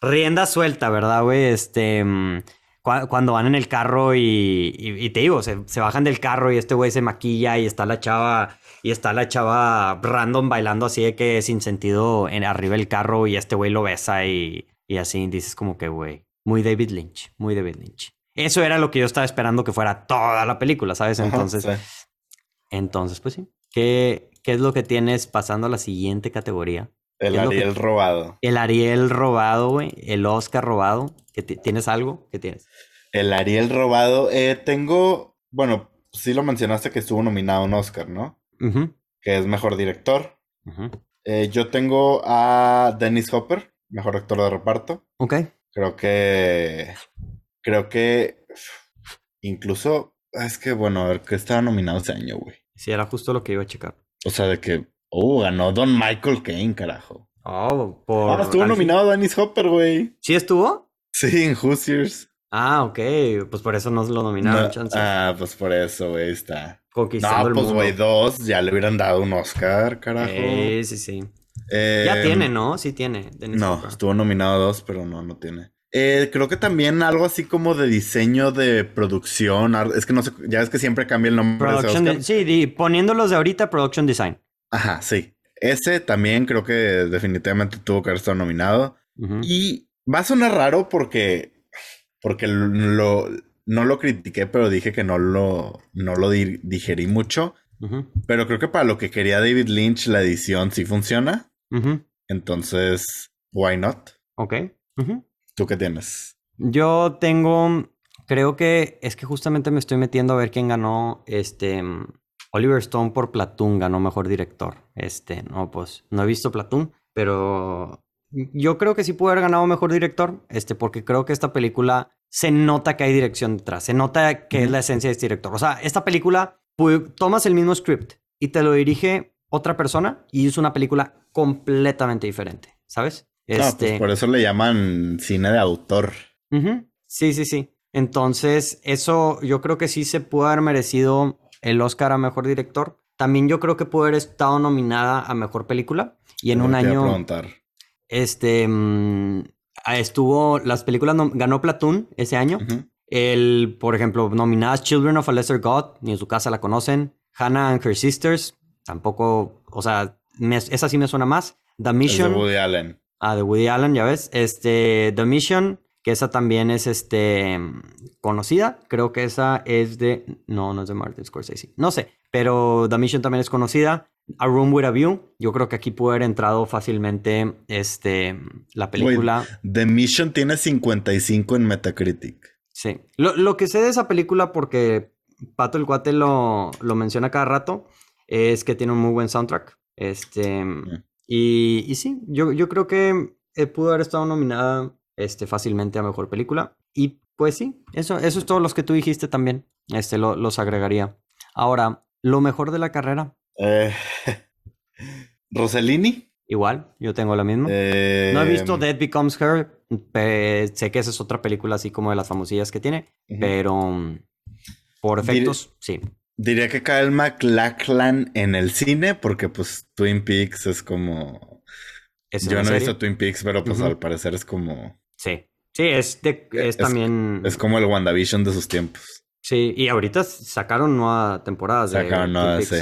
[SPEAKER 1] rienda suelta, ¿verdad, güey? Este, mm, cuando van en el carro y, te digo, se, se, bajan del carro y este güey se maquilla y está la chava y está la chava random bailando así de que sin sentido en arriba del carro y este güey lo besa y, y así dices como que, güey, muy David Lynch, muy David Lynch. Eso era lo que yo estaba esperando que fuera toda la película, ¿sabes? Entonces, entonces pues sí. ¿Qué, ¿Qué es lo que tienes pasando a la siguiente categoría?
[SPEAKER 2] El Ariel robado.
[SPEAKER 1] El Ariel robado, güey. El Oscar robado. ¿Tienes algo? ¿Qué tienes?
[SPEAKER 2] El Ariel robado. Eh, tengo, bueno, sí lo mencionaste que estuvo nominado a un Oscar, ¿no? que es mejor director. Eh, yo tengo a Dennis Hopper, mejor actor de reparto.
[SPEAKER 1] Ok.
[SPEAKER 2] Creo que. Creo que. Incluso. Es que, bueno, a ver, que estaba nominado ese año, güey.
[SPEAKER 1] Sí, era justo lo que iba a checar.
[SPEAKER 2] O sea, de que. Oh, ganó Don Michael Caine, carajo.
[SPEAKER 1] Oh, por.
[SPEAKER 2] Ah, estuvo nominado Dennis Hopper, güey.
[SPEAKER 1] ¿Sí estuvo?
[SPEAKER 2] Sí, en Hoosiers.
[SPEAKER 1] Ah, ok. Pues por eso no lo nominaron,
[SPEAKER 2] Ah, pues por eso, güey, está.
[SPEAKER 1] Conquistando
[SPEAKER 2] no, pues, güey, dos, ya le hubieran dado un Oscar, carajo.
[SPEAKER 1] Sí, sí, sí. ya em, tiene, ¿no? Sí tiene.
[SPEAKER 2] no, estuvo nominado dos, pero no, no tiene. Eh, creo que también algo así como de diseño de producción. Es que no sé, ya es que siempre cambia el nombre.
[SPEAKER 1] de sí, poniéndolos de ahorita, Production Design.
[SPEAKER 2] Ajá, sí. Ese también creo que definitivamente tuvo que haber estado nominado. Y va a sonar raro porque porque lo, no lo critiqué, pero dije que no lo, no lo digerí mucho. Pero creo que para lo que quería David Lynch, la edición sí funciona. Entonces, why not?
[SPEAKER 1] Ok.
[SPEAKER 2] ¿Tú qué tienes?
[SPEAKER 1] Yo tengo, creo que es que justamente me estoy metiendo a ver quién ganó este Oliver Stone por Platoon, ganó mejor director. Este, no, pues no he visto Platoon, pero yo creo que sí pudo haber ganado mejor director, este, porque creo que esta película se nota que hay dirección detrás, se nota que es la esencia de este director. O sea, esta película, tomas el mismo script y te lo dirige otra persona y es una película completamente diferente, ¿sabes?
[SPEAKER 2] Pues este... por eso le llaman cine de autor.
[SPEAKER 1] Sí, sí, sí. Entonces, eso yo creo que sí se pudo haber merecido el Oscar a Mejor Director. También yo creo que pudo haber estado nominada a Mejor Película. Y en un año... Preguntar. Este, mm, estuvo, las películas, ganó Platoon ese año. El, por ejemplo, nominadas Children of a Lesser God, ni en su casa la conocen. Hannah and Her Sisters, tampoco, o sea, esa sí me suena más. The Mission.
[SPEAKER 2] de Woody Allen.
[SPEAKER 1] Ah, de Woody Allen, ya ves. Este, The Mission, que esa también es este, conocida. Creo que esa es de, no, no es de Martin Scorsese. No sé, pero The Mission también es conocida. A Room with a View. Yo creo que aquí puede haber entrado fácilmente este, la película.
[SPEAKER 2] The Mission tiene 55 en Metacritic.
[SPEAKER 1] Sí. Lo, que sé de esa película, porque Pato el Cuate lo, lo, menciona cada rato, es que tiene un muy buen soundtrack. Este, y, y, sí, yo, yo creo que eh, pudo haber estado nominada este, fácilmente a Mejor Película. Y pues sí, eso, eso es todo lo que tú dijiste también. Este, lo, los agregaría. Ahora, lo mejor de la carrera.
[SPEAKER 2] Eh, Rossellini.
[SPEAKER 1] Igual, yo tengo la misma. no he visto em, Dead Becomes Her. sé que esa es otra película así como de las famosillas que tiene, pero mm, por efectos, sí.
[SPEAKER 2] Diría que Kyle MacLachlan en el cine, porque pues Twin Peaks es como. Yo no he visto Twin Peaks, pero pues al parecer es como.
[SPEAKER 1] Sí. Sí, es, es, también.
[SPEAKER 2] Es como el WandaVision de sus tiempos.
[SPEAKER 1] Sí, y ahorita sacaron nueva temporada.
[SPEAKER 2] Sacaron nueva, sí.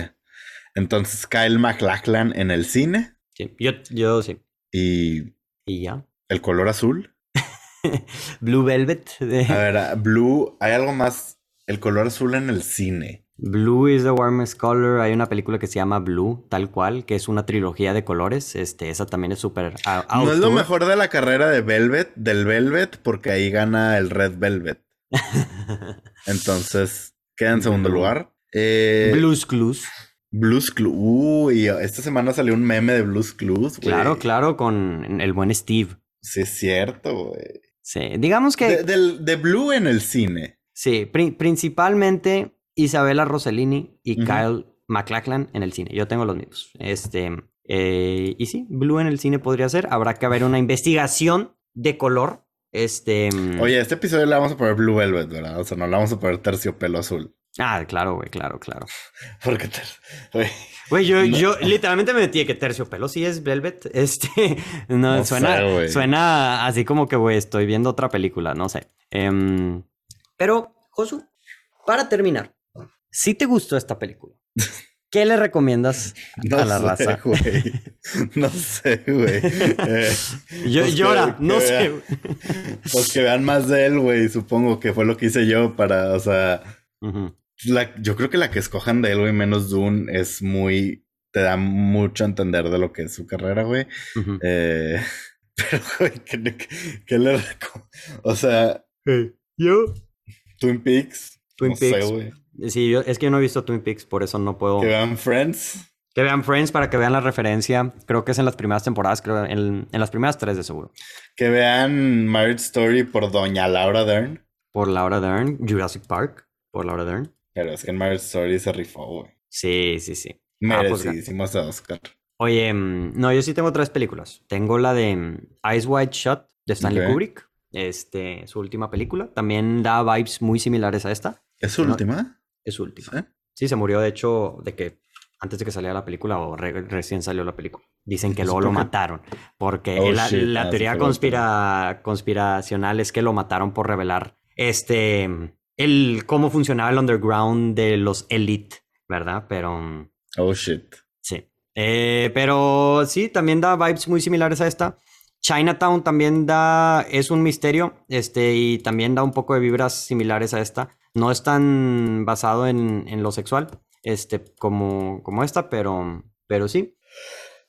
[SPEAKER 2] Entonces, Kyle MacLachlan en el cine.
[SPEAKER 1] Sí, yo, yo sí.
[SPEAKER 2] Y.
[SPEAKER 1] Y ya.
[SPEAKER 2] El color azul.
[SPEAKER 1] Blue Velvet.
[SPEAKER 2] A ver, Blue, hay algo más. El color azul en el cine.
[SPEAKER 1] Blue is the warmest color. Hay una película que se llama Blue, tal cual, que es una trilogía de colores. Este, esa también es súper.
[SPEAKER 2] No es lo mejor de la carrera de Velvet, del Velvet, porque ahí gana el Red Velvet. Entonces, queda en segundo lugar.
[SPEAKER 1] Eh, Blues Clues.
[SPEAKER 2] Blues Clues. Uy, esta semana salió un meme de Blues Clues,
[SPEAKER 1] Claro, claro, con el buen Steve.
[SPEAKER 2] Sí, es cierto, güey.
[SPEAKER 1] Sí, digamos que.
[SPEAKER 2] De, Blue en el cine.
[SPEAKER 1] Sí, principalmente Isabella Rossellini y Kyle MacLachlan en el cine. Yo tengo los mismos. Este. Eh, y sí, Blue en el cine podría ser. Habrá que haber una investigación de color. Este.
[SPEAKER 2] Mm, Oye, este episodio le vamos a poner Blue Velvet, ¿verdad? O sea, no le vamos a poner terciopelo azul.
[SPEAKER 1] Ah, claro, güey, claro, claro.
[SPEAKER 2] Porque
[SPEAKER 1] güey. Güey, yo, yo literalmente me metí que terciopelo sí es Velvet. Este, no, suena, suena así como que, güey, estoy viendo otra película, no sé. Em, pero, Josu, para terminar, si te gustó esta película, ¿qué le recomiendas a la raza?
[SPEAKER 2] Güey. No sé, güey. Eh,
[SPEAKER 1] yo, pues llora, no sé.
[SPEAKER 2] pues que vean más de él, güey. Supongo que fue lo que hice yo para, o sea yo creo que la que escojan de él, güey, menos Dune, es muy. Te da mucho a entender de lo que es su carrera, güey. eh, pero, güey, ¿qué, le. O sea.
[SPEAKER 1] yo.
[SPEAKER 2] Twin Peaks.
[SPEAKER 1] Twin Peaks. sí, yo, es que yo no he visto Twin Peaks, por eso no puedo.
[SPEAKER 2] Que vean Friends.
[SPEAKER 1] Que vean Friends para que vean la referencia. Creo que es en las primeras temporadas, creo, en, en las primeras tres de seguro.
[SPEAKER 2] Que vean Marriage Story por Doña Laura Dern.
[SPEAKER 1] Por Laura Dern. Jurassic Park por Laura Dern.
[SPEAKER 2] Pero es que en Marriage Story se rifó, güey.
[SPEAKER 1] Sí, sí, sí.
[SPEAKER 2] Merecidísimos ah, pues, Oscar.
[SPEAKER 1] Oye, mm, no, yo sí tengo tres películas. Tengo la de mm, Eyes Wide Shut de Stanley Kubrick. Este, su última película. También da vibes muy similares a esta.
[SPEAKER 2] ¿Es su última?
[SPEAKER 1] Es su última. ¿Sí? se murió de hecho de que antes de que saliera la película o recién salió la película. Dicen que luego lo mataron. Porque oh, la, ah, teoría conspira, conspiracional es que lo mataron por revelar este el cómo funcionaba el underground de los elite, ¿verdad? Pero.
[SPEAKER 2] Oh shit.
[SPEAKER 1] Sí. Eh, pero sí, también da vibes muy similares a esta. Chinatown también da. es un misterio. Este, y también da un poco de vibras similares a esta. No es tan basado en, en lo sexual. Este, como, como esta, pero. Pero sí.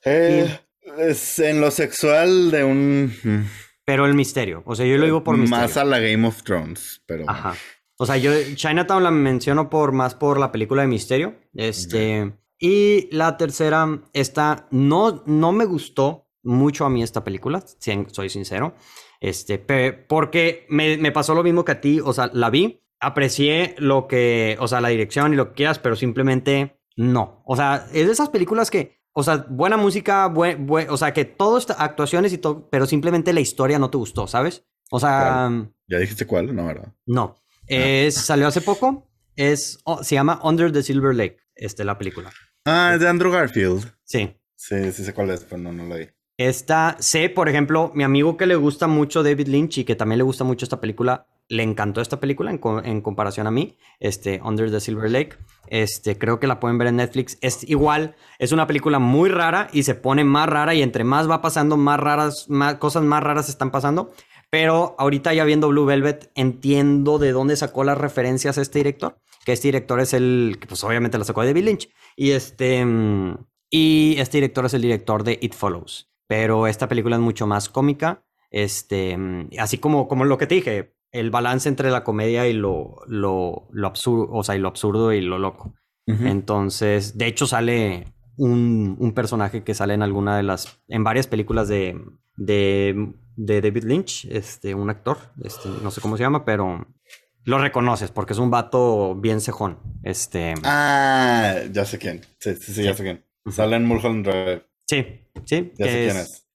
[SPEAKER 2] Eh, es en lo sexual de un. Mm,
[SPEAKER 1] pero el misterio. O sea, yo lo digo por misterio.
[SPEAKER 2] Más a la Game of Thrones, pero.
[SPEAKER 1] Ajá. O sea, yo Chinatown la menciono por más por la película de misterio. Este. Y la tercera, esta no, no me gustó mucho a mí esta película, soy sincero. Este, porque me, me, pasó lo mismo que a ti. O sea, la vi, aprecié lo que, o sea, la dirección y lo que quieras, pero simplemente no. O sea, es de esas películas que, o sea, buena música, buen, o sea, que todo está, actuaciones y todo, pero simplemente la historia no te gustó, ¿sabes? O sea.
[SPEAKER 2] ¿Ya dijiste cuál? No, ¿verdad?
[SPEAKER 1] No. Es, salió hace poco. Es, oh, se llama Under the Silver Lake, este, la película.
[SPEAKER 2] Ah, es de Andrew Garfield.
[SPEAKER 1] Sí.
[SPEAKER 2] Sí, sí sé cuál es, pero no, no la vi.
[SPEAKER 1] Esta, sé, por ejemplo, mi amigo que le gusta mucho David Lynch y que también le gusta mucho esta película, le encantó esta película en, comparación a mí, este, Under the Silver Lake. Este, creo que la pueden ver en Netflix. Es igual, es una película muy rara y se pone más rara y entre más va pasando, más raras, más cosas más raras están pasando. Pero ahorita ya viendo Blue Velvet, entiendo de dónde sacó las referencias a este director. Que este director es el que, pues obviamente la sacó de David Lynch. Y este. Mm, y este director es el director de It Follows. Pero esta película es mucho más cómica. Este. Mm, así como, como lo que te dije. El balance entre la comedia y lo, lo, lo absurdo. O sea, y lo absurdo y lo loco. Entonces, de hecho, sale un, un, personaje que sale en alguna de las. en varias películas de. de de David Lynch, este, un actor, este, no sé cómo se llama, pero, Lo reconoces porque es un vato bien cejón. Este.
[SPEAKER 2] Ah, ya sé quién. Sí, sí, sí, ya sé quién. Sale en Mulholland Drive.
[SPEAKER 1] Sí, sí.
[SPEAKER 2] Ya sé quién es.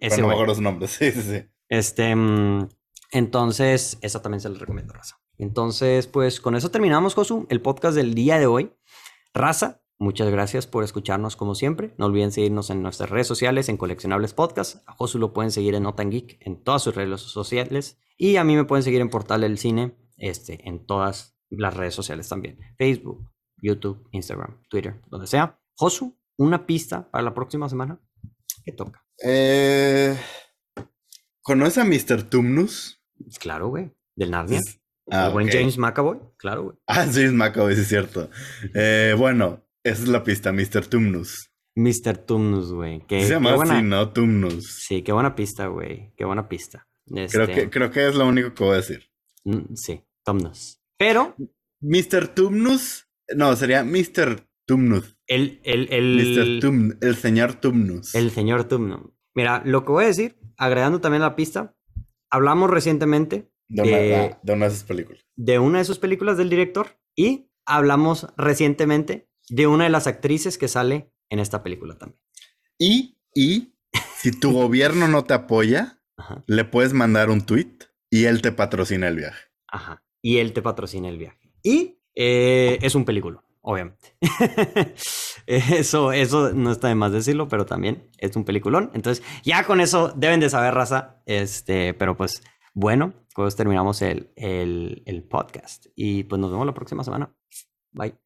[SPEAKER 2] ese no me acuerdo su nombre. Sí, sí, sí.
[SPEAKER 1] Este. Mm, entonces, esa también se les recomiendo, Raza. Entonces, pues con eso terminamos, Josu, el podcast del día de hoy. Raza, muchas gracias por escucharnos como siempre. No olviden seguirnos en nuestras redes sociales, en Coleccionables Podcast. A Josu lo pueden seguir en Notan Geek en todas sus redes sociales. Y a mí me pueden seguir en Portal del Cine este, en todas las redes sociales también. Facebook, YouTube, Instagram, Twitter, donde sea. Josu, una pista para la próxima semana. ¿Qué toca?
[SPEAKER 2] Eh, ¿Conoces a Mr. Tumnus?
[SPEAKER 1] Claro, güey. Del Narnia. Ah, buen James McAvoy, claro, güey.
[SPEAKER 2] Ah, James McAvoy, sí es cierto. Eh, bueno, esa es la pista, Mr. Tumnus.
[SPEAKER 1] Mr. Tumnus, güey.
[SPEAKER 2] Se llama así, ¿no? Tumnus.
[SPEAKER 1] Sí, qué buena pista, güey. Qué buena pista.
[SPEAKER 2] Creo, que, este creo que es lo único que voy a decir.
[SPEAKER 1] Mm, sí, Tumnus. Pero...
[SPEAKER 2] Mr. Tumnus... No, sería Mr. Tumnus.
[SPEAKER 1] El, el, el...
[SPEAKER 2] Mr. el señor Tumnus.
[SPEAKER 1] El señor Tumnus. Mira, lo que voy a decir, agregando también la pista, hablamos recientemente
[SPEAKER 2] de, una, de, sus películas.
[SPEAKER 1] De una de sus películas del director. Y hablamos recientemente de una de las actrices que sale en esta película también.
[SPEAKER 2] Y, y si tu gobierno no te apoya, le puedes mandar un tweet y él te patrocina el viaje.
[SPEAKER 1] Ajá. Y él te patrocina el viaje. Y eh, es un película, obviamente. eso, eso no está de más decirlo, pero también es un peliculón. Entonces, ya con eso deben de saber, raza. Este, pero pues bueno, pues terminamos el, el, podcast. Y pues nos vemos la próxima semana. Bye.